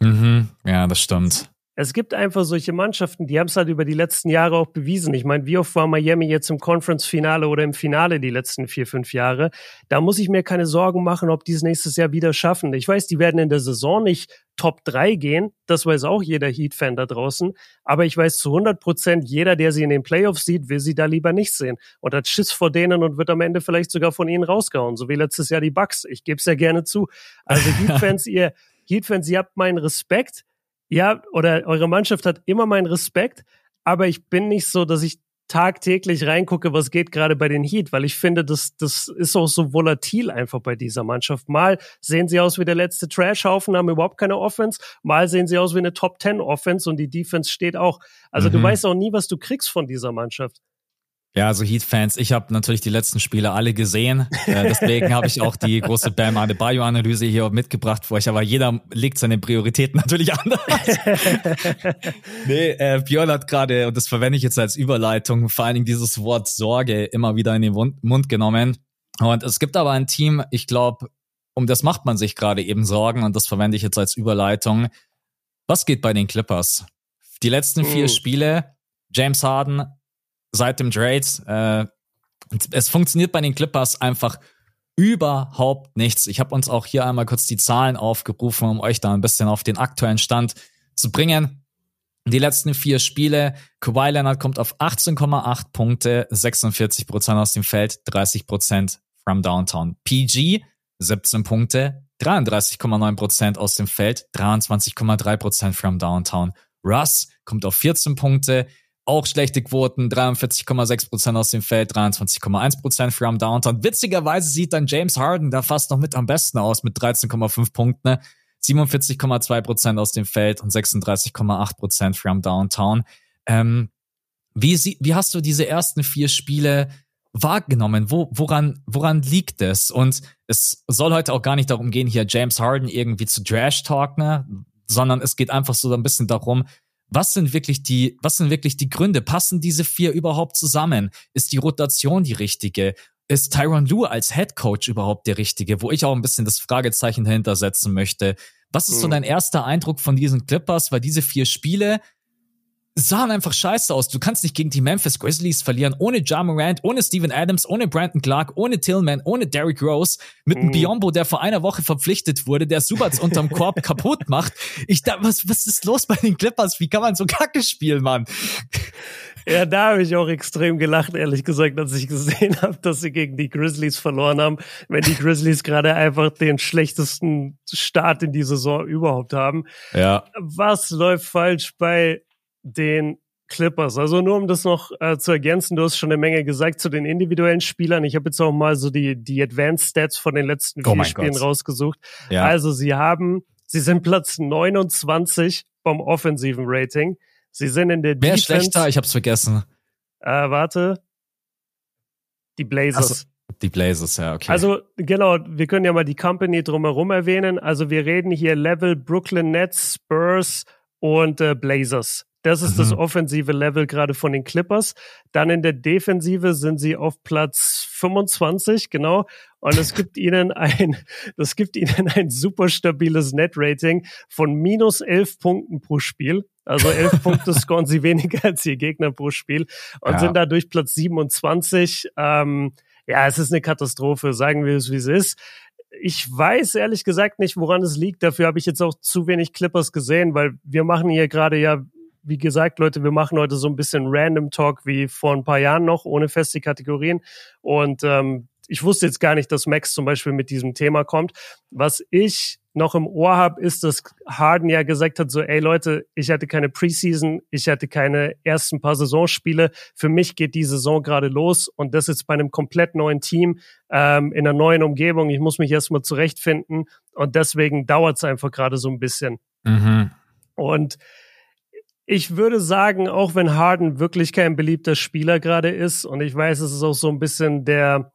Mhm. Ja, das stimmt es gibt einfach solche Mannschaften, die haben es halt über die letzten Jahre auch bewiesen. Ich meine, wie oft war Miami jetzt im Conference-Finale oder im Finale die letzten vier, fünf Jahre? Da muss ich mir keine Sorgen machen, ob die es nächstes Jahr wieder schaffen. Ich weiß, die werden in der Saison nicht Top 3 gehen. Das weiß auch jeder Heat-Fan da draußen. Aber ich weiß zu 100 Prozent, jeder, der sie in den Playoffs sieht, will sie da lieber nicht sehen. Und hat Schiss vor denen und wird am Ende vielleicht sogar von ihnen rausgehauen. So wie letztes Jahr die Bucks. Ich gebe es ja gerne zu. Also Heat-Fans, ihr Heat-Fans, ihr habt meinen Respekt ja, oder eure Mannschaft hat immer meinen Respekt, aber ich bin nicht so, dass ich tagtäglich reingucke, was geht gerade bei den Heat, weil ich finde, das, das ist auch so volatil einfach bei dieser Mannschaft. Mal sehen sie aus wie der letzte Trashhaufen, haben überhaupt keine Offense, mal sehen sie aus wie eine Top Ten Offense und die Defense steht auch. Also mhm. du weißt auch nie, was du kriegst von dieser Mannschaft. Ja, also Heat-Fans, ich habe natürlich die letzten Spiele alle gesehen. Äh, deswegen habe ich auch die große Bam Adebayo-Analyse hier mitgebracht für euch. Aber jeder legt seine Prioritäten natürlich anders. nee, äh, Björn hat gerade, und das verwende ich jetzt als Überleitung, vor allen Dingen dieses Wort Sorge immer wieder in den Mund genommen. Und es gibt aber ein Team, ich glaube, um das macht man sich gerade eben Sorgen und das verwende ich jetzt als Überleitung. Was geht bei den Clippers? Die letzten vier uh. Spiele, James Harden seit dem Trade. Äh, es funktioniert bei den Clippers einfach überhaupt nichts. Ich habe uns auch hier einmal kurz die Zahlen aufgerufen, um euch da ein bisschen auf den aktuellen Stand zu bringen. Die letzten vier Spiele, Kawhi Leonard kommt auf 18,8 Punkte, 46 Prozent aus dem Feld, 30 Prozent from Downtown. PG 17 Punkte, 33,9 Prozent aus dem Feld, 23,3 Prozent from Downtown. Russ kommt auf 14 Punkte, auch schlechte Quoten, 43,6% aus dem Feld, 23,1% from Downtown. Witzigerweise sieht dann James Harden da fast noch mit am besten aus mit 13,5 Punkten, 47,2% aus dem Feld und 36,8% from Downtown. Ähm, wie, wie hast du diese ersten vier Spiele wahrgenommen? Wo, woran, woran liegt es? Und es soll heute auch gar nicht darum gehen, hier James Harden irgendwie zu Trash talk, ne? sondern es geht einfach so ein bisschen darum, was sind wirklich die, was sind wirklich die Gründe? Passen diese vier überhaupt zusammen? Ist die Rotation die richtige? Ist Tyron Lue als Head Coach überhaupt der richtige? Wo ich auch ein bisschen das Fragezeichen dahinter setzen möchte. Was ist so mhm. dein erster Eindruck von diesen Clippers? Weil diese vier Spiele, sahen einfach scheiße aus. Du kannst nicht gegen die Memphis Grizzlies verlieren, ohne Ja Morant, ohne Steven Adams, ohne Brandon Clark, ohne Tillman, ohne Derrick Rose, mit einem mhm. Biombo, der vor einer Woche verpflichtet wurde, der Subats unterm Korb kaputt macht. Ich da, was, was ist los bei den Clippers? Wie kann man so Kacke spielen, Mann? Ja, da habe ich auch extrem gelacht, ehrlich gesagt, als ich gesehen habe, dass sie gegen die Grizzlies verloren haben, wenn die Grizzlies gerade einfach den schlechtesten Start in die Saison überhaupt haben. Ja. Was läuft falsch bei den Clippers. Also nur um das noch äh, zu ergänzen, du hast schon eine Menge gesagt zu den individuellen Spielern. Ich habe jetzt auch mal so die, die Advanced Stats von den letzten oh vier Spielen Gott. rausgesucht. Ja. Also sie haben, sie sind Platz 29 vom offensiven Rating. Sie sind in der Wer Defense. Wer schlechter? Ich hab's vergessen. Äh, warte. Die Blazers. Also, die Blazers, ja, okay. Also genau, wir können ja mal die Company drumherum erwähnen. Also wir reden hier Level Brooklyn Nets, Spurs und äh, Blazers. Das ist mhm. das offensive Level gerade von den Clippers. Dann in der Defensive sind sie auf Platz 25, genau. Und es gibt ihnen ein, das gibt ihnen ein super stabiles Net-Rating von minus 11 Punkten pro Spiel. Also 11 Punkte scoren sie weniger als ihr Gegner pro Spiel und ja. sind dadurch Platz 27. Ähm, ja, es ist eine Katastrophe, sagen wir es, wie es ist. Ich weiß ehrlich gesagt nicht, woran es liegt. Dafür habe ich jetzt auch zu wenig Clippers gesehen, weil wir machen hier gerade ja, wie gesagt, Leute, wir machen heute so ein bisschen Random Talk wie vor ein paar Jahren noch, ohne feste Kategorien. Und ähm, ich wusste jetzt gar nicht, dass Max zum Beispiel mit diesem Thema kommt. Was ich noch im Ohr habe, ist, dass Harden ja gesagt hat, so, ey Leute, ich hatte keine Preseason, ich hatte keine ersten paar Saisonspiele. Für mich geht die Saison gerade los und das ist bei einem komplett neuen Team, ähm, in einer neuen Umgebung. Ich muss mich erstmal zurechtfinden und deswegen dauert es einfach gerade so ein bisschen. Mhm. Und ich würde sagen, auch wenn Harden wirklich kein beliebter Spieler gerade ist, und ich weiß, es ist auch so ein bisschen der,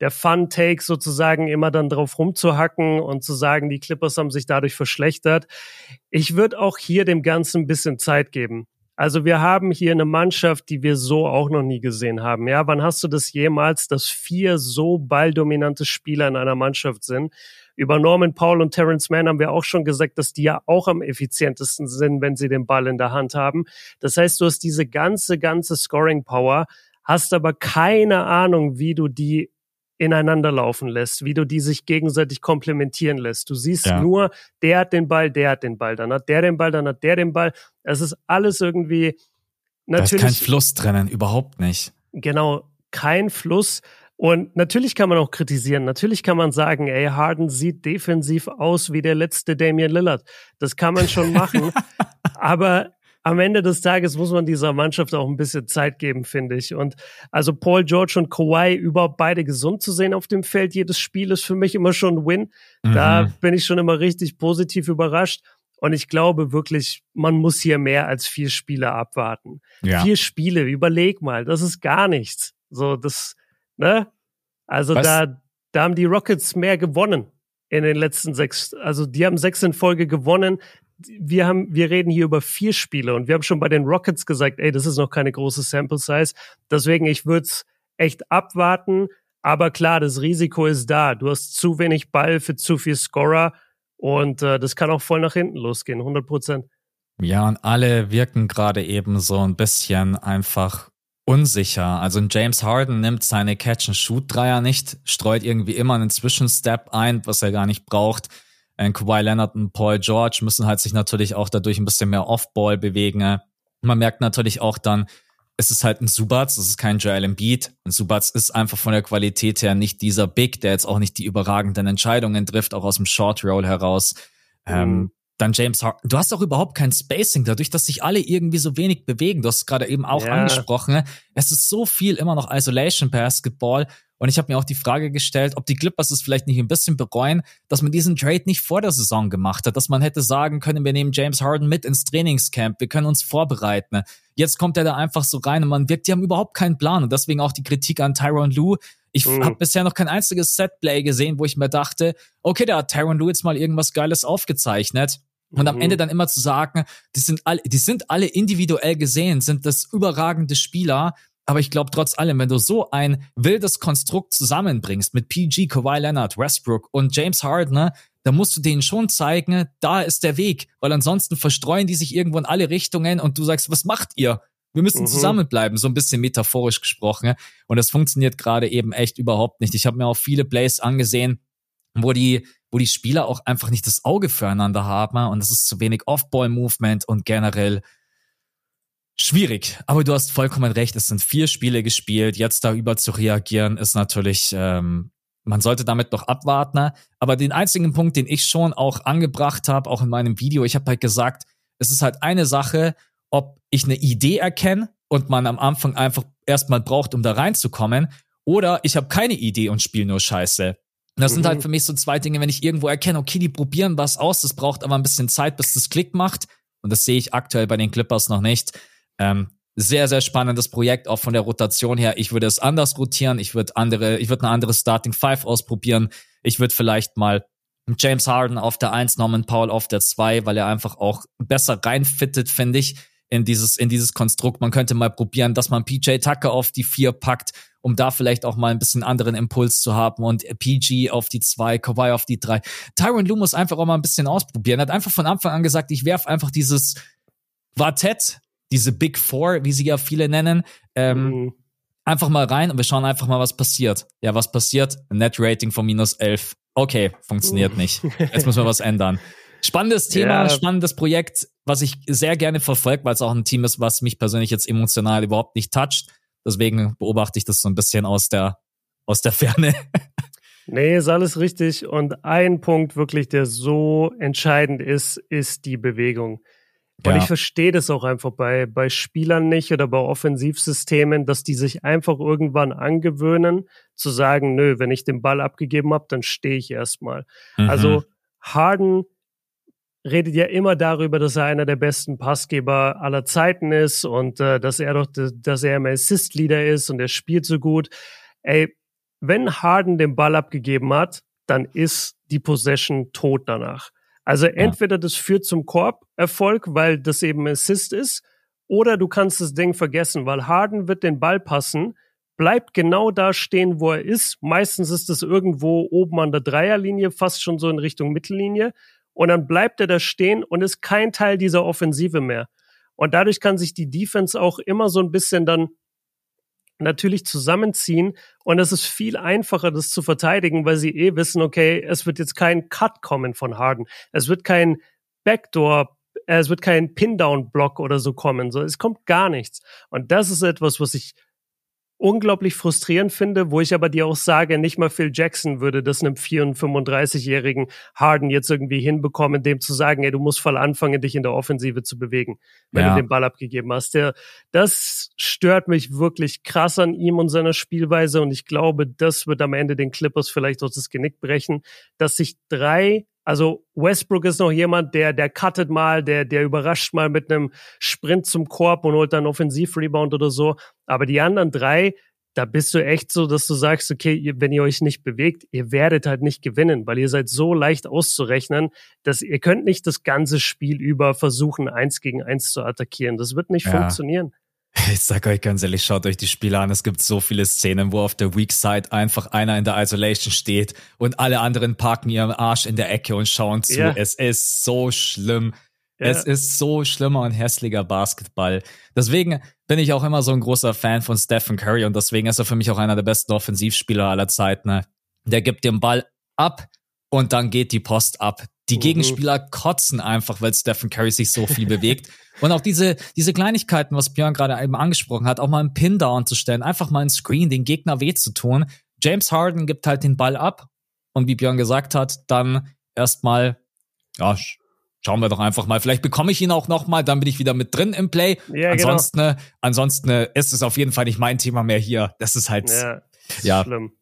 der Fun-Take sozusagen immer dann drauf rumzuhacken und zu sagen, die Clippers haben sich dadurch verschlechtert. Ich würde auch hier dem Ganzen ein bisschen Zeit geben. Also wir haben hier eine Mannschaft, die wir so auch noch nie gesehen haben. Ja, wann hast du das jemals, dass vier so balldominante Spieler in einer Mannschaft sind? Über Norman Paul und Terrence Mann haben wir auch schon gesagt, dass die ja auch am effizientesten sind, wenn sie den Ball in der Hand haben. Das heißt, du hast diese ganze, ganze Scoring Power, hast aber keine Ahnung, wie du die ineinander laufen lässt, wie du die sich gegenseitig komplementieren lässt. Du siehst ja. nur, der hat den Ball, der hat den Ball, dann hat der den Ball, dann hat der den Ball. Es ist alles irgendwie natürlich. Da ist kein Fluss drinnen, überhaupt nicht. Genau, kein Fluss. Und natürlich kann man auch kritisieren. Natürlich kann man sagen, ey, Harden sieht defensiv aus wie der letzte Damian Lillard. Das kann man schon machen. aber am Ende des Tages muss man dieser Mannschaft auch ein bisschen Zeit geben, finde ich. Und also Paul George und Kawhi überhaupt beide gesund zu sehen auf dem Feld, jedes Spiel ist für mich immer schon ein Win. Mhm. Da bin ich schon immer richtig positiv überrascht. Und ich glaube wirklich, man muss hier mehr als vier Spiele abwarten. Ja. Vier Spiele, überleg mal, das ist gar nichts. So, das, ne? Also Was? da, da haben die Rockets mehr gewonnen in den letzten sechs, also die haben sechs in Folge gewonnen wir haben, wir reden hier über vier Spiele und wir haben schon bei den Rockets gesagt, ey, das ist noch keine große Sample Size. Deswegen, ich würde es echt abwarten. Aber klar, das Risiko ist da. Du hast zu wenig Ball für zu viel Scorer und äh, das kann auch voll nach hinten losgehen, 100 Prozent. Ja, und alle wirken gerade eben so ein bisschen einfach unsicher. Also James Harden nimmt seine Catch-and-Shoot-Dreier nicht, streut irgendwie immer einen Zwischenstep ein, was er gar nicht braucht. Äh, Kawhi Leonard und Paul George müssen halt sich natürlich auch dadurch ein bisschen mehr Off-Ball bewegen. Man merkt natürlich auch dann, es ist halt ein Subats, es ist kein Joel Embiid. Ein Subats ist einfach von der Qualität her nicht dieser Big, der jetzt auch nicht die überragenden Entscheidungen trifft, auch aus dem Short Roll heraus. Ähm, mhm. Ähm, dann James Harden. Du hast auch überhaupt kein Spacing, dadurch, dass sich alle irgendwie so wenig bewegen. Du hast es gerade eben auch yeah. angesprochen. Es ist so viel immer noch Isolation Basketball und ich habe mir auch die Frage gestellt, ob die Clippers es vielleicht nicht ein bisschen bereuen, dass man diesen Trade nicht vor der Saison gemacht hat, dass man hätte sagen können, wir nehmen James Harden mit ins Trainingscamp, wir können uns vorbereiten. Jetzt kommt er da einfach so rein und man wirkt, die haben überhaupt keinen Plan und deswegen auch die Kritik an Tyron Lue. Ich mhm. habe bisher noch kein einziges Setplay gesehen, wo ich mir dachte, okay, da hat Tyron jetzt mal irgendwas Geiles aufgezeichnet. Und am Ende mhm. dann immer zu sagen, die sind alle, die sind alle individuell gesehen, sind das überragende Spieler, aber ich glaube trotz allem, wenn du so ein wildes Konstrukt zusammenbringst mit PG, Kawhi Leonard, Westbrook und James Harden, ne, dann musst du denen schon zeigen, da ist der Weg, weil ansonsten verstreuen die sich irgendwo in alle Richtungen und du sagst, was macht ihr? Wir müssen mhm. zusammenbleiben, so ein bisschen metaphorisch gesprochen. Und das funktioniert gerade eben echt überhaupt nicht. Ich habe mir auch viele Plays angesehen, wo die, wo die Spieler auch einfach nicht das Auge füreinander haben und es ist zu wenig Off-Ball-Movement und generell Schwierig, aber du hast vollkommen recht. Es sind vier Spiele gespielt. Jetzt darüber zu reagieren, ist natürlich, ähm, man sollte damit noch abwarten. Aber den einzigen Punkt, den ich schon auch angebracht habe, auch in meinem Video, ich habe halt gesagt, es ist halt eine Sache, ob ich eine Idee erkenne und man am Anfang einfach erstmal braucht, um da reinzukommen, oder ich habe keine Idee und spiele nur Scheiße. Das mhm. sind halt mhm. für mich so zwei Dinge, wenn ich irgendwo erkenne, okay, die probieren was aus, das braucht aber ein bisschen Zeit, bis das Klick macht Und das sehe ich aktuell bei den Clippers noch nicht. Ähm, sehr, sehr spannendes Projekt, auch von der Rotation her. Ich würde es anders rotieren. Ich würde andere, ich würde eine andere Starting Five ausprobieren. Ich würde vielleicht mal James Harden auf der Eins, Norman Paul auf der Zwei, weil er einfach auch besser reinfittet, finde ich, in dieses, in dieses Konstrukt. Man könnte mal probieren, dass man PJ Tucker auf die Vier packt, um da vielleicht auch mal ein bisschen anderen Impuls zu haben und PG auf die Zwei, Kawhi auf die Drei. Tyron Lue muss einfach auch mal ein bisschen ausprobieren. Er hat einfach von Anfang an gesagt, ich werf einfach dieses Quartett diese Big Four, wie sie ja viele nennen, ähm, mhm. einfach mal rein und wir schauen einfach mal, was passiert. Ja, was passiert? Net Rating von minus 11. Okay, funktioniert uh. nicht. Jetzt müssen wir was ändern. Spannendes Thema, ja. spannendes Projekt, was ich sehr gerne verfolge, weil es auch ein Team ist, was mich persönlich jetzt emotional überhaupt nicht toucht. Deswegen beobachte ich das so ein bisschen aus der, aus der Ferne. Nee, ist alles richtig. Und ein Punkt wirklich, der so entscheidend ist, ist die Bewegung. Und ja. ich verstehe das auch einfach bei, bei Spielern nicht oder bei Offensivsystemen, dass die sich einfach irgendwann angewöhnen, zu sagen, nö, wenn ich den Ball abgegeben habe, dann stehe ich erstmal. Mhm. Also Harden redet ja immer darüber, dass er einer der besten Passgeber aller Zeiten ist und äh, dass er doch, dass er im Assist-Leader ist und er spielt so gut. Ey, wenn Harden den Ball abgegeben hat, dann ist die Possession tot danach. Also entweder das führt zum Korb-Erfolg, weil das eben Assist ist, oder du kannst das Ding vergessen, weil Harden wird den Ball passen, bleibt genau da stehen, wo er ist. Meistens ist es irgendwo oben an der Dreierlinie, fast schon so in Richtung Mittellinie. Und dann bleibt er da stehen und ist kein Teil dieser Offensive mehr. Und dadurch kann sich die Defense auch immer so ein bisschen dann natürlich zusammenziehen und es ist viel einfacher, das zu verteidigen, weil sie eh wissen, okay, es wird jetzt kein Cut kommen von Harden. Es wird kein Backdoor, äh, es wird kein Pin-Down-Block oder so kommen. So, es kommt gar nichts. Und das ist etwas, was ich unglaublich frustrierend finde, wo ich aber dir auch sage, nicht mal Phil Jackson würde das einem 34-jährigen Harden jetzt irgendwie hinbekommen, dem zu sagen, ey, du musst voll anfangen, dich in der Offensive zu bewegen, wenn ja. du den Ball abgegeben hast. Der, das stört mich wirklich krass an ihm und seiner Spielweise und ich glaube, das wird am Ende den Clippers vielleicht auch das Genick brechen, dass sich drei also Westbrook ist noch jemand, der, der cuttet mal, der, der überrascht mal mit einem Sprint zum Korb und holt dann Offensivrebound oder so. Aber die anderen drei, da bist du echt so, dass du sagst, okay, wenn ihr euch nicht bewegt, ihr werdet halt nicht gewinnen, weil ihr seid so leicht auszurechnen, dass ihr könnt nicht das ganze Spiel über versuchen, eins gegen eins zu attackieren. Das wird nicht ja. funktionieren. Ich sag euch ganz ehrlich, schaut euch die Spiele an. Es gibt so viele Szenen, wo auf der Weak Side einfach einer in der Isolation steht und alle anderen parken ihren Arsch in der Ecke und schauen zu. Ja. Es ist so schlimm. Ja. Es ist so schlimmer und hässlicher Basketball. Deswegen bin ich auch immer so ein großer Fan von Stephen Curry und deswegen ist er für mich auch einer der besten Offensivspieler aller Zeiten. Ne? Der gibt den Ball ab und dann geht die Post ab. Die mhm. Gegenspieler kotzen einfach, weil Stephen Curry sich so viel bewegt. Und auch diese, diese Kleinigkeiten, was Björn gerade eben angesprochen hat, auch mal einen Pin down zu stellen, einfach mal einen Screen, den Gegner weh zu tun. James Harden gibt halt den Ball ab. Und wie Björn gesagt hat, dann erstmal, ja, schauen wir doch einfach mal. Vielleicht bekomme ich ihn auch noch mal, dann bin ich wieder mit drin im Play. Ja, ansonsten, genau. ansonsten ist es auf jeden Fall nicht mein Thema mehr hier. Das ist halt, ja, ja. schlimm.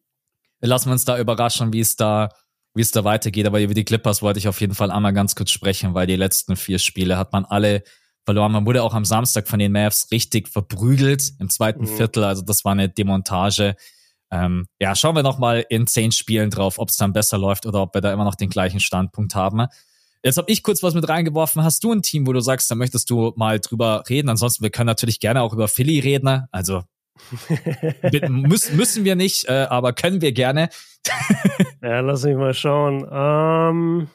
Lassen wir uns da überraschen, wie es da, wie es da weitergeht. Aber über die Clippers wollte ich auf jeden Fall einmal ganz kurz sprechen, weil die letzten vier Spiele hat man alle verloren. Man wurde auch am Samstag von den Mavs richtig verprügelt im zweiten mhm. Viertel. Also das war eine Demontage. Ähm, ja, schauen wir noch mal in zehn Spielen drauf, ob es dann besser läuft oder ob wir da immer noch den gleichen Standpunkt haben. Jetzt habe ich kurz was mit reingeworfen. Hast du ein Team, wo du sagst, da möchtest du mal drüber reden? Ansonsten, wir können natürlich gerne auch über Philly reden. Also müssen, müssen wir nicht, äh, aber können wir gerne. ja, lass mich mal schauen. Ähm,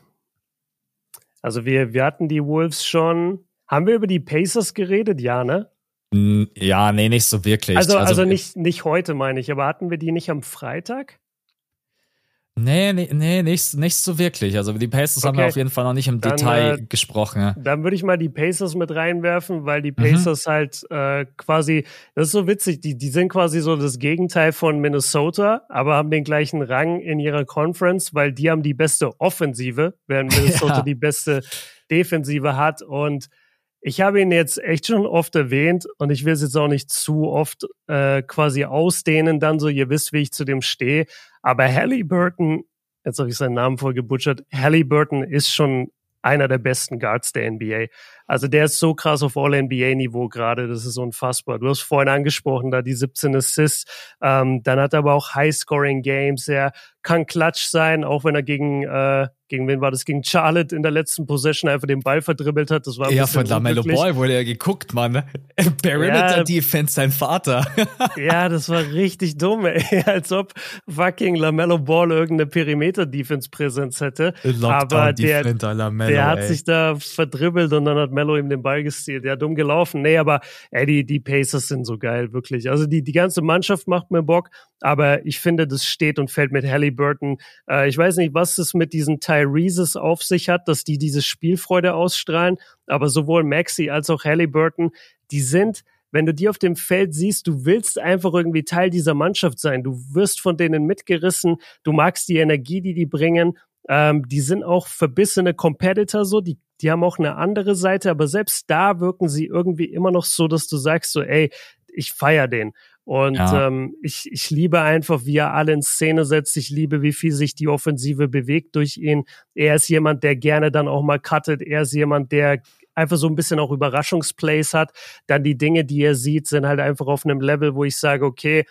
also wir, wir hatten die Wolves schon. Haben wir über die Pacers geredet? Ja, ne? Ja, nee, nicht so wirklich. Also, also, also nicht, nicht heute, meine ich, aber hatten wir die nicht am Freitag? Nee, nee, nee nicht, nicht so wirklich. Also die Pacers okay. haben wir auf jeden Fall noch nicht im dann, Detail äh, gesprochen. Ja. Dann würde ich mal die Pacers mit reinwerfen, weil die mhm. Pacers mhm. halt äh, quasi, das ist so witzig, die, die sind quasi so das Gegenteil von Minnesota, aber haben den gleichen Rang in ihrer Conference, weil die haben die beste Offensive, während Minnesota ja. die beste Defensive hat und ich habe ihn jetzt echt schon oft erwähnt und ich will es jetzt auch nicht zu oft äh, quasi ausdehnen, dann so, ihr wisst, wie ich zu dem stehe. Aber Halliburton, jetzt habe ich seinen Namen voll gebutschert, Halliburton ist schon einer der besten Guards der NBA. Also der ist so krass auf All-NBA-Niveau gerade, das ist unfassbar. Du hast vorhin angesprochen, da die 17 Assists, ähm, dann hat er aber auch High-Scoring-Games, er kann Klatsch sein, auch wenn er gegen, äh, gegen wen war das? Gegen Charlotte in der letzten Possession einfach den Ball verdribbelt hat. Das war ja von Lamello Ball wurde er geguckt, Mann. Perimeter ja, Defense, sein Vater. ja, das war richtig dumm, ey. als ob fucking Lamello Ball irgendeine Perimeter Defense Präsenz hätte. Aber der, Lamello, der hat ey. sich da verdribbelt und dann hat Mello ihm den Ball gestealt. Ja, dumm gelaufen. Nee, aber ey, die, die Pacers sind so geil, wirklich. Also die, die ganze Mannschaft macht mir Bock, aber ich finde, das steht und fällt mit Halliburton. Äh, ich weiß nicht, was es mit diesen Tyreeses auf sich hat, dass die diese Spielfreude ausstrahlen, aber sowohl Maxi als auch Halliburton, die sind wenn du die auf dem Feld siehst, du willst einfach irgendwie Teil dieser Mannschaft sein. Du wirst von denen mitgerissen. Du magst die Energie, die die bringen. Ähm, die sind auch verbissene Competitor so, die, die haben auch eine andere Seite, aber selbst da wirken sie irgendwie immer noch so, dass du sagst so, ey, ich feier den. Und ja. ähm, ich, ich liebe einfach, wie er alle in Szene setzt. Ich liebe, wie viel sich die Offensive bewegt durch ihn. Er ist jemand, der gerne dann auch mal cuttet. Er ist jemand, der einfach so ein bisschen auch Überraschungsplays hat. Dann die Dinge, die er sieht, sind halt einfach auf einem Level, wo ich sage, okay,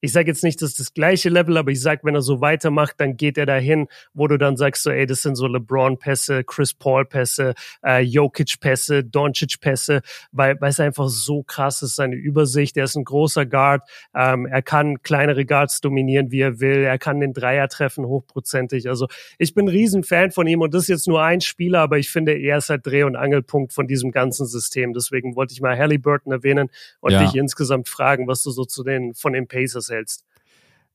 ich sage jetzt nicht, dass das gleiche Level, aber ich sage, wenn er so weitermacht, dann geht er dahin, wo du dann sagst, so, ey, das sind so LeBron-Pässe, Chris Paul-Pässe, äh, Jokic-Pässe, Doncic-Pässe, weil, weil es einfach so krass ist, seine Übersicht. Er ist ein großer Guard, ähm, er kann kleinere Guards dominieren, wie er will, er kann den Dreier treffen, hochprozentig. Also ich bin ein Riesenfan von ihm und das ist jetzt nur ein Spieler, aber ich finde, er ist halt Dreh- und Angelpunkt von diesem ganzen System. Deswegen wollte ich mal Halliburton erwähnen und ja. dich insgesamt fragen, was du so zu den, von den Pacers hältst.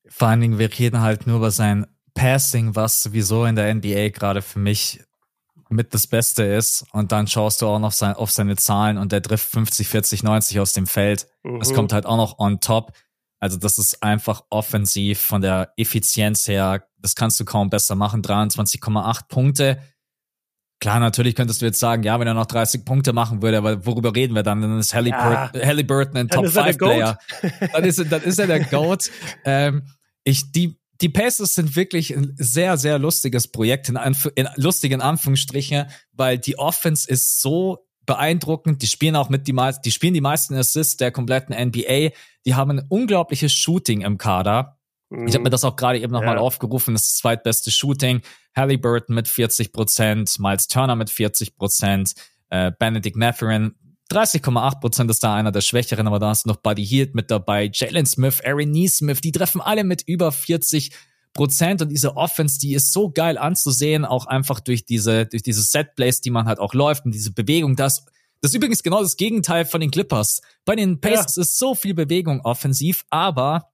Vor allen Dingen, wir reden halt nur über sein Passing, was sowieso in der NBA gerade für mich mit das Beste ist. Und dann schaust du auch noch sein, auf seine Zahlen und der trifft 50, 40, 90 aus dem Feld. Mhm. Das kommt halt auch noch on top. Also das ist einfach offensiv von der Effizienz her. Das kannst du kaum besser machen. 23,8 Punkte. Klar, natürlich könntest du jetzt sagen, ja, wenn er noch 30 Punkte machen würde, aber worüber reden wir dann? Dann ist Halliburton, ja. Halliburton ein Top-5-Player. Dann ist, dann ist er der GOAT. ähm, ich, die, die Pacers sind wirklich ein sehr, sehr lustiges Projekt, in, Anf in lustigen Anführungsstrichen, weil die Offense ist so beeindruckend. Die spielen auch mit die meisten, die spielen die meisten Assists der kompletten NBA. Die haben ein unglaubliches Shooting im Kader. Ich habe mir das auch gerade eben nochmal ja. aufgerufen. Das ist das zweitbeste Shooting. Halliburton mit 40 Prozent, Miles Turner mit 40 Prozent, äh, Benedict Mathurin 30,8 Prozent ist da einer der Schwächeren, aber da hast du noch Buddy Hield mit dabei, Jalen Smith, Aaron Neesmith, die treffen alle mit über 40 Prozent und diese Offense, die ist so geil anzusehen, auch einfach durch diese, durch diese Setplays, die man halt auch läuft und diese Bewegung, das, das ist übrigens genau das Gegenteil von den Clippers. Bei den Pacers ja. ist so viel Bewegung offensiv, aber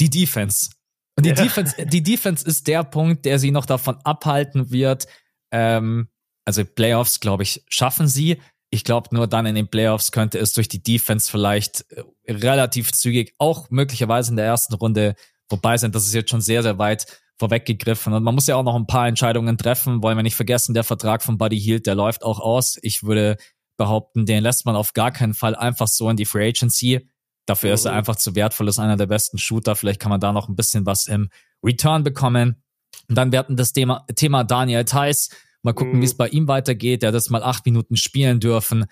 die Defense. Und die ja. Defense, die Defense ist der Punkt, der sie noch davon abhalten wird. Ähm, also Playoffs, glaube ich, schaffen sie. Ich glaube, nur dann in den Playoffs könnte es durch die Defense vielleicht äh, relativ zügig auch möglicherweise in der ersten Runde vorbei sein. Das ist jetzt schon sehr, sehr weit vorweggegriffen. Und man muss ja auch noch ein paar Entscheidungen treffen. Wollen wir nicht vergessen, der Vertrag von Buddy Hield, der läuft auch aus. Ich würde behaupten, den lässt man auf gar keinen Fall einfach so in die Free Agency. Dafür ist er mhm. einfach zu wertvoll, ist einer der besten Shooter. Vielleicht kann man da noch ein bisschen was im Return bekommen. Und dann werden das Thema, Thema Daniel Theiss. Mal gucken, mhm. wie es bei ihm weitergeht. Der hat jetzt mal acht Minuten spielen dürfen.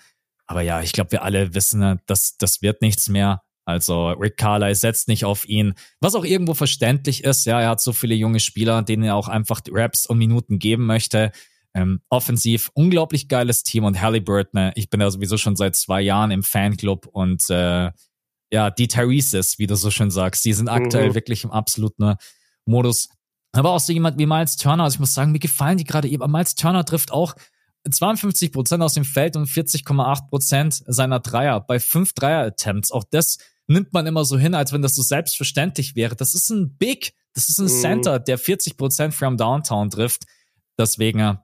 Aber ja, ich glaube, wir alle wissen, ne, dass das wird nichts mehr. Also Rick Carlyle setzt nicht auf ihn, was auch irgendwo verständlich ist. Ja, er hat so viele junge Spieler, denen er auch einfach Raps und Minuten geben möchte. Ähm, offensiv unglaublich geiles Team und Halliburton. Ich bin ja sowieso schon seit zwei Jahren im Fanclub und äh, ja, die Thereses, wie du so schön sagst, die sind aktuell mhm. wirklich im absoluten Modus. Aber auch so jemand wie Miles Turner, also ich muss sagen, mir gefallen die gerade eben. Miles Turner trifft auch 52 Prozent aus dem Feld und 40,8 Prozent seiner Dreier bei fünf Dreier-Attempts. Auch das nimmt man immer so hin, als wenn das so selbstverständlich wäre. Das ist ein Big, das ist ein mhm. Center, der 40 Prozent from Downtown trifft. Deswegen ein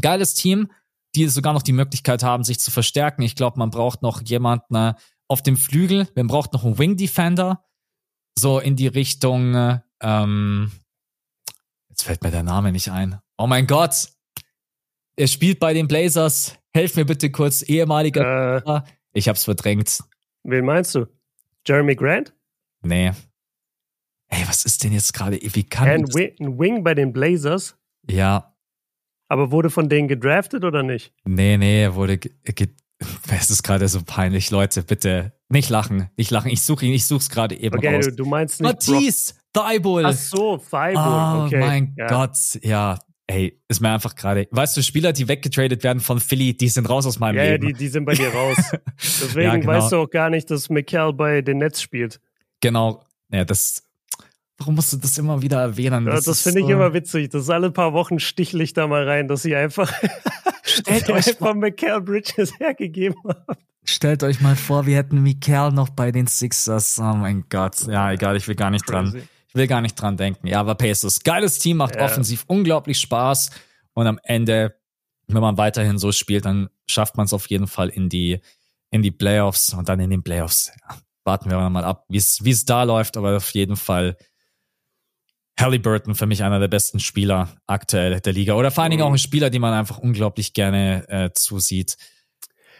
geiles Team, die sogar noch die Möglichkeit haben, sich zu verstärken. Ich glaube, man braucht noch jemanden, auf dem Flügel. Man braucht noch einen Wing Defender. So in die Richtung, ähm, jetzt fällt mir der Name nicht ein. Oh mein Gott! Er spielt bei den Blazers. Helf mir bitte kurz, ehemaliger. Äh, ich hab's verdrängt. Wen meinst du? Jeremy Grant? Nee. Ey, was ist denn jetzt gerade? Wie kann ein, Wing, ein Wing bei den Blazers? Ja. Aber wurde von denen gedraftet oder nicht? Nee, nee, er wurde. Es ist gerade so peinlich, Leute, bitte nicht lachen, nicht lachen. Ich suche ihn, ich suche es gerade eben okay, raus. Du, du meinst nicht Matisse Thibault. Ach so, Thibault. Oh okay. mein ja. Gott, ja. Ey, ist mir einfach gerade. Weißt du, Spieler, die weggetradet werden von Philly, die sind raus aus meinem ja, Leben. Ja, die, die sind bei dir raus. Deswegen Ja, genau. weißt du auch gar nicht, dass Mikel bei den Nets spielt. Genau. Ja, das. Warum musst du das immer wieder erwähnen? Ja, das finde ich so- immer witzig. Das ist alle paar Wochen stichle da mal rein, dass sie einfach, Stellt euch einfach Mikel Bridges hergegeben haben. Stellt euch mal vor, wir hätten Mikel noch bei den Sixers. Oh mein Gott. Ja, egal, ich will gar nicht dran. Crazy. Ich will gar nicht dran denken. Ja, aber Pacers, geiles Team, macht Ja. offensiv unglaublich Spaß. Und am Ende, wenn man weiterhin so spielt, dann schafft man es auf jeden Fall in die, in die Playoffs. Und dann in den Playoffs, ja, warten wir mal ab, wie es wie es da läuft. Aber auf jeden Fall Halliburton für mich einer der besten Spieler aktuell der Liga. Oder vor allen Dingen Mhm. auch ein Spieler, den man einfach unglaublich gerne äh, zusieht.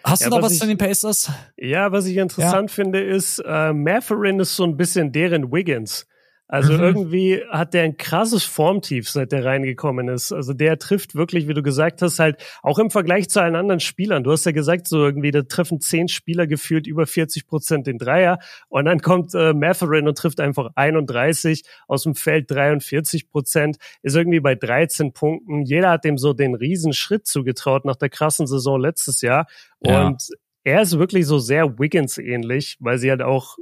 Hast Ja, du noch was was ich- von den Pacers? Ja, was ich interessant finde, ist, äh, Matherin ist so ein bisschen deren Wiggins. Also Mhm. irgendwie hat der ein krasses Formtief, seit der reingekommen ist. Also der trifft wirklich, wie du gesagt hast, halt auch im Vergleich zu allen anderen Spielern. Du hast ja gesagt, so irgendwie, da treffen zehn Spieler gefühlt über 40 Prozent den Dreier. Und dann kommt äh, Matherin und trifft einfach 31 aus dem Feld 43 Prozent, ist irgendwie bei 13 Punkten. Jeder hat dem so den riesen Schritt zugetraut nach der krassen Saison letztes Jahr. Ja. Und er ist wirklich so sehr Wiggins ähnlich, weil sie halt auch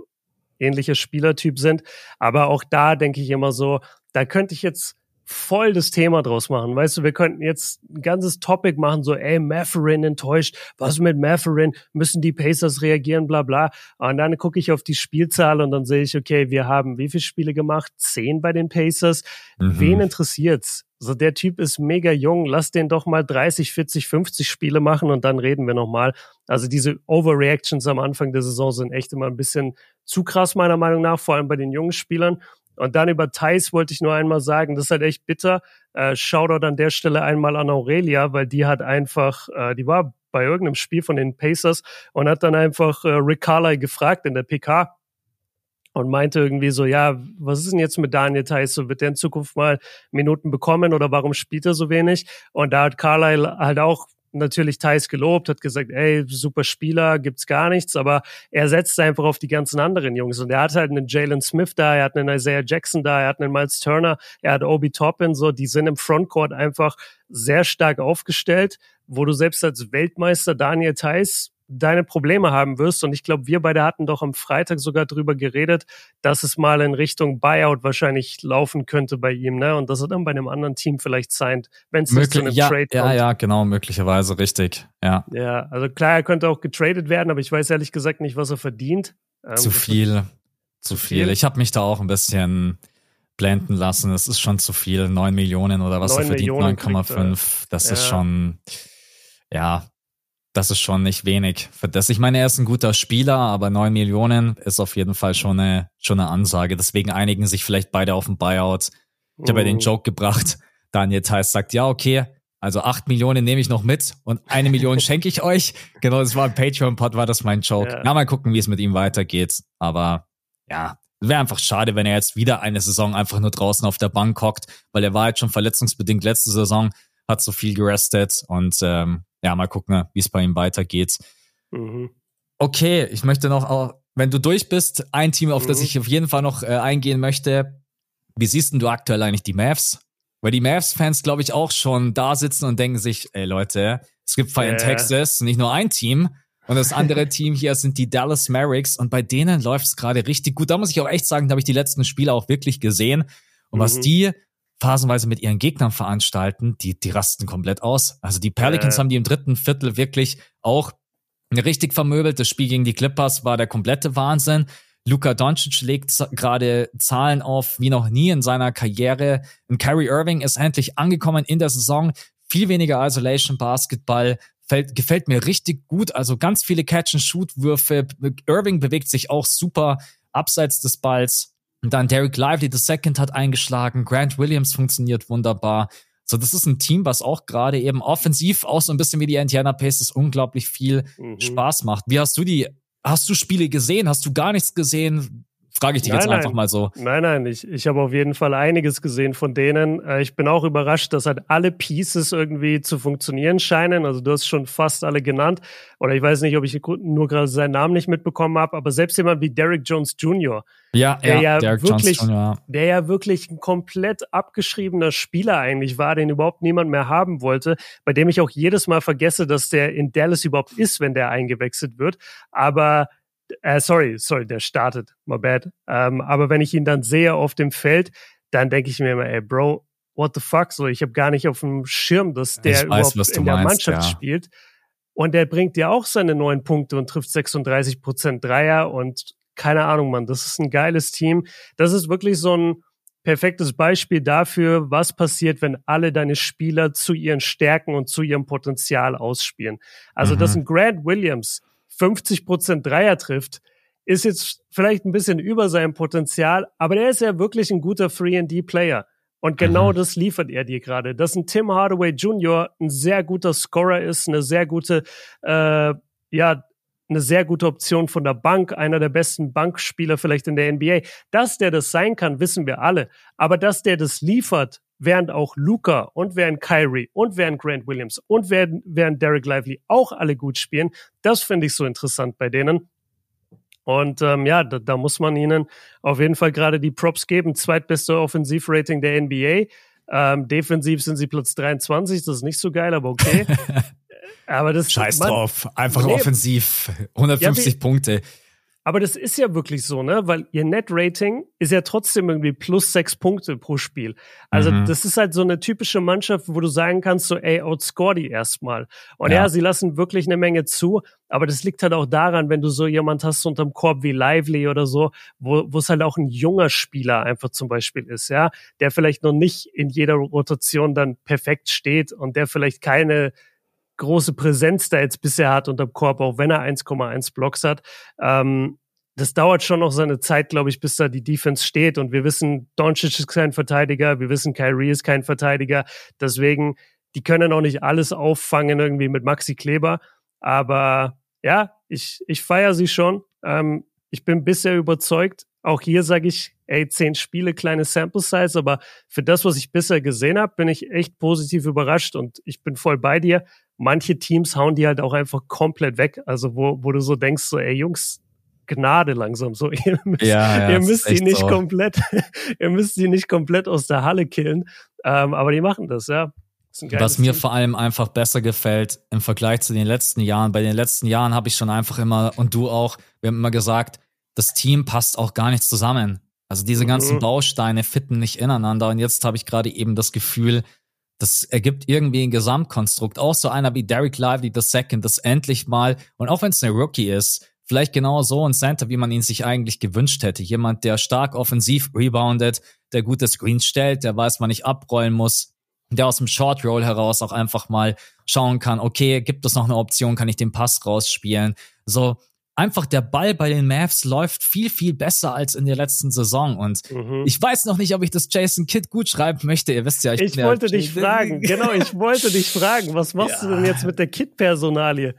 ähnlicher Spielertyp sind. Aber auch da denke ich immer so, da könnte ich jetzt voll das Thema draus machen. Weißt du, wir könnten jetzt ein ganzes Topic machen, so, ey, Matherin enttäuscht, was mit Matherin, müssen die Pacers reagieren, bla bla. Und dann gucke ich auf die Spielzahl und dann sehe ich, okay, wir haben wie viele Spiele gemacht? Zehn bei den Pacers. Mhm. Wen interessiert's? So, der Typ ist mega jung, lass den doch mal 30, 40, 50 Spiele machen und dann reden wir nochmal. Also diese Overreactions am Anfang der Saison sind echt immer ein bisschen zu krass, meiner Meinung nach, vor allem bei den jungen Spielern. Und dann über Thais wollte ich nur einmal sagen, das ist halt echt bitter. Äh, Shoutout an der Stelle einmal an Aurelia, weil die hat einfach, äh, die war bei irgendeinem Spiel von den Pacers und hat dann einfach äh, Rick Carlisle gefragt in der PK und meinte irgendwie so, ja, was ist denn jetzt mit Daniel Theiss? So, wird der in Zukunft mal Minuten bekommen oder warum spielt er so wenig? Und da hat Carlisle halt auch natürlich Thais gelobt, hat gesagt, ey, super Spieler, gibt's gar nichts, aber er setzt einfach auf die ganzen anderen Jungs. Und er hat halt einen Jalen Smith da, er hat einen Isaiah Jackson da, er hat einen Miles Turner, er hat Obi Toppin, so, die sind im Frontcourt einfach sehr stark aufgestellt, wo du selbst als Weltmeister Daniel Theiss deine Probleme haben wirst. Und ich glaube, wir beide hatten doch am Freitag sogar drüber geredet, dass es mal in Richtung Buyout wahrscheinlich laufen könnte bei ihm, ne? Und dass er dann bei einem anderen Team vielleicht signed, wenn es nicht zu einem ja, Trade ja, kommt. ja, genau, möglicherweise, richtig. Ja. Ja, also klar, er könnte auch getradet werden, aber ich weiß ehrlich gesagt nicht, was er verdient. Ähm, Zu viel. Zu viel. Ich habe mich da auch ein bisschen blenden lassen. Es ist schon zu viel. 9 Millionen oder was er 9 verdient, Millionen kriegt 9,5. Das ist Ja. schon, ja, das ist schon nicht wenig für das. Ich meine, er ist ein guter Spieler, aber 9 Millionen ist auf jeden Fall schon eine, schon eine Ansage. Deswegen einigen sich vielleicht beide auf den Buyout. Ich habe ja den Mhm. Joke gebracht. Daniel Theiss sagt, ja, okay, also 8 Millionen nehme ich noch mit und eine Million schenke ich euch. Genau, das war ein Patreon-Pod, war das mein Joke. Ja. Ja. mal gucken, wie es mit ihm weitergeht. Aber ja, wäre einfach schade, wenn er jetzt wieder eine Saison einfach nur draußen auf der Bank hockt, weil er war jetzt schon verletzungsbedingt letzte Saison, hat so viel gerestet und ähm, ja, mal gucken, wie es bei ihm weitergeht. Mhm. Okay, ich möchte noch, auch, wenn du durch bist, ein Team, auf das Mhm. ich auf jeden Fall noch äh, eingehen möchte. Wie siehst denn du aktuell eigentlich die Mavs? Weil die Mavs-Fans, glaube ich, auch schon da sitzen und denken sich, ey Leute, es gibt in Ja. Texas nicht nur ein Team und das andere Team hier sind die Dallas Mavericks und bei denen läuft es gerade richtig gut. Da muss ich auch echt sagen, da habe ich die letzten Spiele auch wirklich gesehen. Und was Mhm. die phasenweise mit ihren Gegnern veranstalten, die, die rasten komplett aus. Also die Pelicans Ja. haben die im dritten Viertel wirklich auch richtig vermöbelt. Das Spiel gegen die Clippers war der komplette Wahnsinn. Luka Doncic legt gerade Zahlen auf wie noch nie in seiner Karriere. Und Kyrie Irving ist endlich angekommen in der Saison. Viel weniger Isolation Basketball. Fällt, gefällt mir richtig gut. Also ganz viele Catch-and-Shoot-Würfe. Irving bewegt sich auch super abseits des Balls. Und dann Derek Lively II hat eingeschlagen. Grant Williams funktioniert wunderbar. So, das ist ein Team, was auch gerade eben offensiv auch so ein bisschen wie die Indiana Pacers unglaublich viel Mhm. Spaß macht. Wie hast du die, hast du Spiele gesehen? Hast du gar nichts gesehen? Frage ich dich nein, jetzt einfach nein. mal so. Nein, nein, ich, ich habe auf jeden Fall einiges gesehen von denen. Äh, ich bin auch überrascht, dass halt alle Pieces irgendwie zu funktionieren scheinen. Also du hast schon fast alle genannt. Oder ich weiß nicht, ob ich nur gerade seinen Namen nicht mitbekommen habe, aber selbst jemand wie Derek Jones Jr., ja, der ja, ja wirklich, Jones Jr. der ja wirklich ein komplett abgeschriebener Spieler eigentlich war, den überhaupt niemand mehr haben wollte, bei dem ich auch jedes Mal vergesse, dass der in Dallas überhaupt ist, wenn der eingewechselt wird. Aber äh, sorry, sorry, der startet, my bad. Ähm, aber wenn ich ihn dann sehe auf dem Feld, dann denke ich mir immer, ey, Bro, what the fuck? So, ich habe gar nicht auf dem Schirm, dass der weiß, überhaupt in der meinst, Mannschaft ja. spielt. Und der bringt ja auch seine neun Punkte und trifft 36 Prozent Dreier und keine Ahnung, Mann, das ist ein geiles Team. Das ist wirklich so ein perfektes Beispiel dafür, was passiert, wenn alle deine Spieler zu ihren Stärken und zu ihrem Potenzial ausspielen. Also, mhm. dass ein Grant Williams 50 Prozent Dreier trifft, ist jetzt vielleicht ein bisschen über seinem Potenzial, aber der ist ja wirklich ein guter 3D-Player. Und genau mhm. das liefert er dir gerade. Dass ein Tim Hardaway Jr. ein sehr guter Scorer ist, eine sehr gute, äh, ja, eine sehr gute Option von der Bank, einer der besten Bankspieler vielleicht in der NBA. Dass der das sein kann, wissen wir alle. Aber dass der das liefert, während auch Luca und während Kyrie und während Grant Williams und während, während Derek Lively auch alle gut spielen, das finde ich so interessant bei denen. Und ähm, ja, da, da muss man ihnen auf jeden Fall gerade die Props geben. Zweitbeste Offensivrating der NBA. Ähm, defensiv sind sie Platz 23, das ist nicht so geil, aber okay. aber das Scheiß man, drauf, einfach nee, offensiv, 150 ja, wie, Punkte. Aber das ist ja wirklich so, ne? Weil ihr Net-Rating ist ja trotzdem irgendwie plus sechs Punkte pro Spiel. Also mhm. das ist halt so eine typische Mannschaft, wo du sagen kannst, so, ey, outscore die erstmal. Und ja. ja. sie lassen wirklich eine Menge zu, aber das liegt halt auch daran, wenn du so jemand hast unterm Korb wie Lively oder so, wo wo es halt auch ein junger Spieler einfach zum Beispiel ist, ja, der vielleicht noch nicht in jeder Rotation dann perfekt steht und der vielleicht keine große Präsenz da jetzt bisher hat unterm Korb, auch wenn er 1,1 Blocks hat. Ähm, das dauert schon noch seine Zeit, glaube ich, bis da die Defense steht. Und wir wissen, Doncic ist kein Verteidiger, wir wissen, Kyrie ist kein Verteidiger. Deswegen, die können auch nicht alles auffangen irgendwie mit Maxi Kleber. Aber ja, ich, ich feiere sie schon. Ähm, ich bin bisher überzeugt. Auch hier sage ich, ey, zehn Spiele, kleine Sample Size, aber für das, was ich bisher gesehen habe, bin ich echt positiv überrascht und ich bin voll bei dir manche Teams hauen die halt auch einfach komplett weg. Also wo, wo du so denkst, so, ey Jungs, Gnade langsam. So, ihr müsst, ja, ja, ihr müsst die nicht so. komplett, ihr müsst die nicht komplett aus der Halle killen. Ähm, aber die machen das, ja. Das Was mir Team. vor allem einfach besser gefällt im Vergleich zu den letzten Jahren. Bei den letzten Jahren habe ich schon einfach immer, und du auch, wir haben immer gesagt, das Team passt auch gar nicht zusammen. Also diese ganzen mhm. Bausteine fitten nicht ineinander. Und jetzt habe ich gerade eben das Gefühl, das ergibt irgendwie ein Gesamtkonstrukt. Auch so einer wie Derek Lively II, das endlich mal, und auch wenn es eine Rookie ist, vielleicht genau so ein Center, wie man ihn sich eigentlich gewünscht hätte. Jemand, der stark offensiv reboundet, der gute Screens stellt, der weiß, man nicht abrollen muss, der aus dem Short Roll heraus auch einfach mal schauen kann, okay, gibt es noch eine Option, kann ich den Pass rausspielen? So, einfach der Ball bei den Mavs läuft viel, viel besser als in der letzten Saison. Und mhm. ich weiß noch nicht, ob ich das Jason Kidd gut schreiben möchte. Ihr wisst ja, ich, ich wollte ja dich fragen. Genau, ich wollte dich fragen. Was machst ja. du denn jetzt mit der Kidd-Personalie?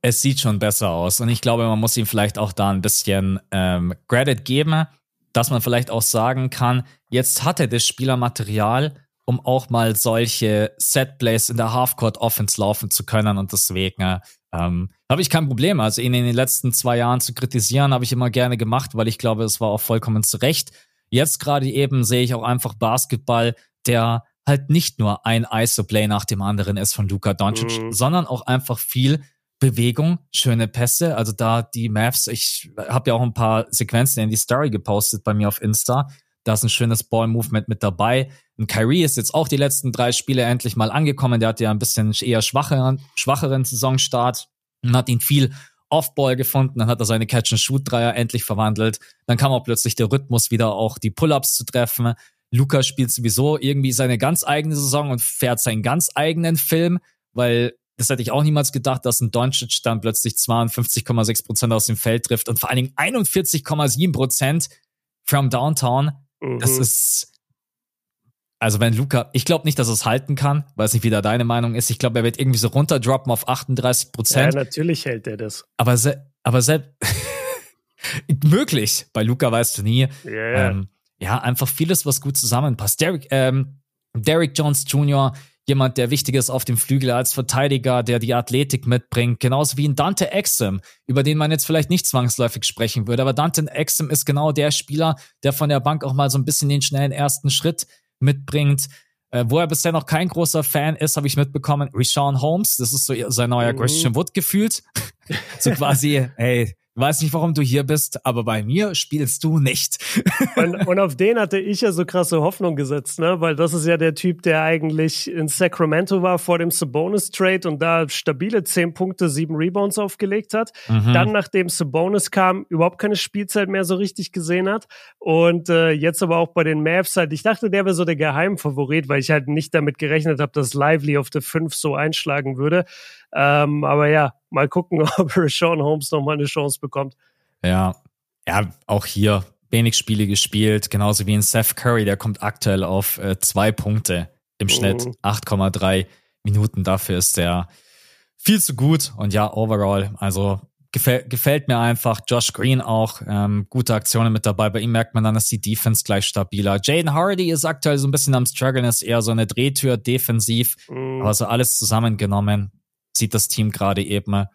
Es sieht schon besser aus. Und ich glaube, man muss ihm vielleicht auch da ein bisschen ähm, Credit geben, dass man vielleicht auch sagen kann, jetzt hat er das Spielermaterial, um auch mal solche Setplays in der Halfcourt Offense laufen zu können. Und deswegen ähm, habe ich kein Problem. Also ihn in den letzten zwei Jahren zu kritisieren, habe ich immer gerne gemacht, weil ich glaube, es war auch vollkommen zu Recht. Jetzt gerade eben sehe ich auch einfach Basketball, der halt nicht nur ein ISO-Play nach dem anderen ist von Luka Doncic, mhm. sondern auch einfach viel Bewegung, schöne Pässe. Also da die Mavs, ich habe ja auch ein paar Sequenzen in die Story gepostet bei mir auf Insta. Da ist ein schönes Ball-Movement mit dabei. Und Kyrie ist jetzt auch die letzten drei Spiele endlich mal angekommen. Der hatte ja ein bisschen eher schwacheren, schwacheren Saisonstart und hat ihn viel Off-Ball gefunden. Dann hat er seine Catch-and-Shoot-Dreier endlich verwandelt. Dann kam auch plötzlich der Rhythmus wieder auch die Pull-Ups zu treffen. Luca spielt sowieso irgendwie seine ganz eigene Saison und fährt seinen ganz eigenen Film, weil das hätte ich auch niemals gedacht, dass ein Doncic dann plötzlich 52,6 Prozent aus dem Feld trifft und vor allen Dingen 41,7 Prozent from Downtown. Mhm. Das ist, also wenn Luca, ich glaube nicht, dass er es halten kann, weiß nicht, wie da deine Meinung ist. Ich glaube, er wird irgendwie so runterdroppen auf 38 Prozent. Ja, natürlich hält er das. Aber, se aber selbst, Möglich. Bei Luca weißt du nie. Yeah. Ähm, ja, einfach vieles, was gut zusammenpasst. Derek, ähm, Derek Jones Jr., jemand, der wichtig ist auf dem Flügel als Verteidiger, der die Athletik mitbringt, genauso wie ein Dante Exum, über den man jetzt vielleicht nicht zwangsläufig sprechen würde, aber Dante Exum ist genau der Spieler, der von der Bank auch mal so ein bisschen den schnellen ersten Schritt mitbringt. Äh, wo er bisher noch kein großer Fan ist, habe ich mitbekommen, Rishawn Holmes, das ist so sein neuer mhm. Christian Wood gefühlt. so quasi, hey, weiß nicht, warum du hier bist, aber bei mir spielst du nicht. und, und, auf den hatte ich ja so krasse Hoffnung gesetzt, ne? Weil das ist ja der Typ, der eigentlich in Sacramento war vor dem Sabonis-Trade und da stabile 10 Punkte, 7 Rebounds aufgelegt hat. Mhm. Dann, nachdem Sabonis kam, überhaupt keine Spielzeit mehr so richtig gesehen hat. Und äh, jetzt aber auch bei den Mavs halt, ich dachte, der wäre so der Geheimfavorit, weil ich halt nicht damit gerechnet habe, dass Lively auf der 5 so einschlagen würde. Ähm, aber ja, mal gucken, ob Sean Holmes noch mal eine Chance bekommt. Ja, ja, auch hier wenig Spiele gespielt, genauso wie in Seth Curry, der kommt aktuell auf äh, zwei Punkte im Schnitt, mhm. 8,3 Minuten. Dafür ist der viel zu gut und ja, overall, also gefällt, gefällt mir einfach. Josh Green auch, ähm, gute Aktionen mit dabei. Bei ihm merkt man dann, dass die Defense gleich stabiler. Jaden Hardy ist aktuell so ein bisschen am struggeln, ist eher so eine Drehtür defensiv, mhm. aber so alles zusammengenommen sieht das Team gerade eben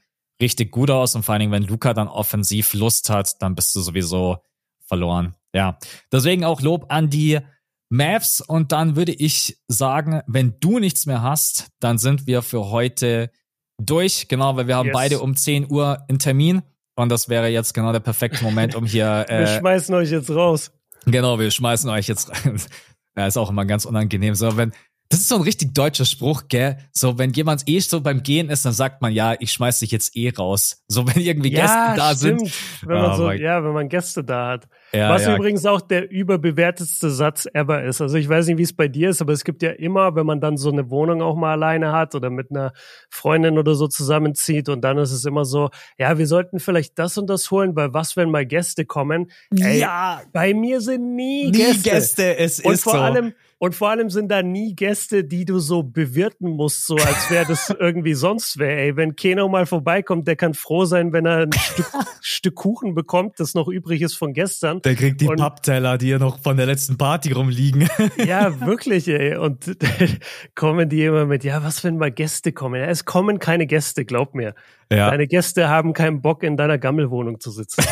richtig gut aus und vor allen Dingen, wenn Luca dann offensiv Lust hat, dann bist du sowieso verloren. Ja, deswegen auch Lob an die Mavs und dann würde ich sagen, wenn du nichts mehr hast, dann sind wir für heute durch, genau, weil wir haben yes. beide um 10 Uhr einen Termin und das wäre jetzt genau der perfekte Moment, um hier. Äh, wir schmeißen euch jetzt raus. Genau, wir schmeißen euch jetzt ja, ist auch immer ganz unangenehm. So, wenn, das ist so ein richtig deutscher Spruch, gell? So, wenn jemand eh so beim Gehen ist, dann sagt man, ja, ich schmeiß dich jetzt eh raus. So, wenn irgendwie ja, Gäste da stimmt. sind. Wenn man oh, so, ja, wenn man Gäste da hat. Ja, Was ja. übrigens auch der überbewertetste Satz ever ist. Also ich weiß nicht, wie es bei dir ist, aber es gibt ja immer, wenn man dann so eine Wohnung auch mal alleine hat oder mit einer Freundin oder so zusammenzieht und dann ist es immer so, ja, wir sollten vielleicht das und das holen, weil was, wenn mal Gäste kommen? Ey, ja. Bei mir sind nie, nie Gäste. Gäste. Es und ist vor so. allem, und vor allem sind da nie Gäste, die du so bewirten musst, so als wäre das irgendwie sonst wäre. Ey, wenn Keno mal vorbeikommt, der kann froh sein, wenn er ein Stück, Stück Kuchen bekommt, das noch übrig ist von gestern. Der kriegt die und, Pappteller, die ja noch von der letzten Party rumliegen. ja, wirklich, ey. Und kommen die immer mit, ja, was, wenn mal Gäste kommen? Ja, es kommen keine Gäste, glaub mir. Ja. Deine Gäste haben keinen Bock, in deiner Gammelwohnung zu sitzen.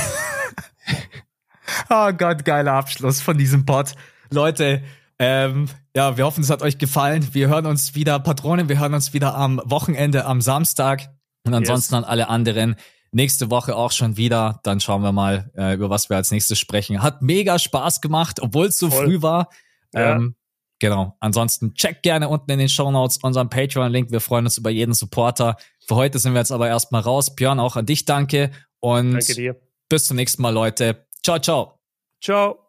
oh Gott, geiler Abschluss von diesem Pod. Leute, ähm, ja, wir hoffen, es hat euch gefallen. Wir hören uns wieder, Patronen, wir hören uns wieder am Wochenende, am Samstag. Und ansonsten yes. an alle anderen nächste Woche auch schon wieder. Dann schauen wir mal, äh, über was wir als nächstes sprechen. Hat mega Spaß gemacht, obwohl es so Voll. früh war. Ja. Ähm, genau. Ansonsten checkt gerne unten in den Show Notes unseren Patreon-Link. Wir freuen uns über jeden Supporter. Für heute sind wir jetzt aber erstmal raus. Björn, auch an dich danke. Und danke dir. bis zum nächsten Mal, Leute. Ciao, ciao. Ciao.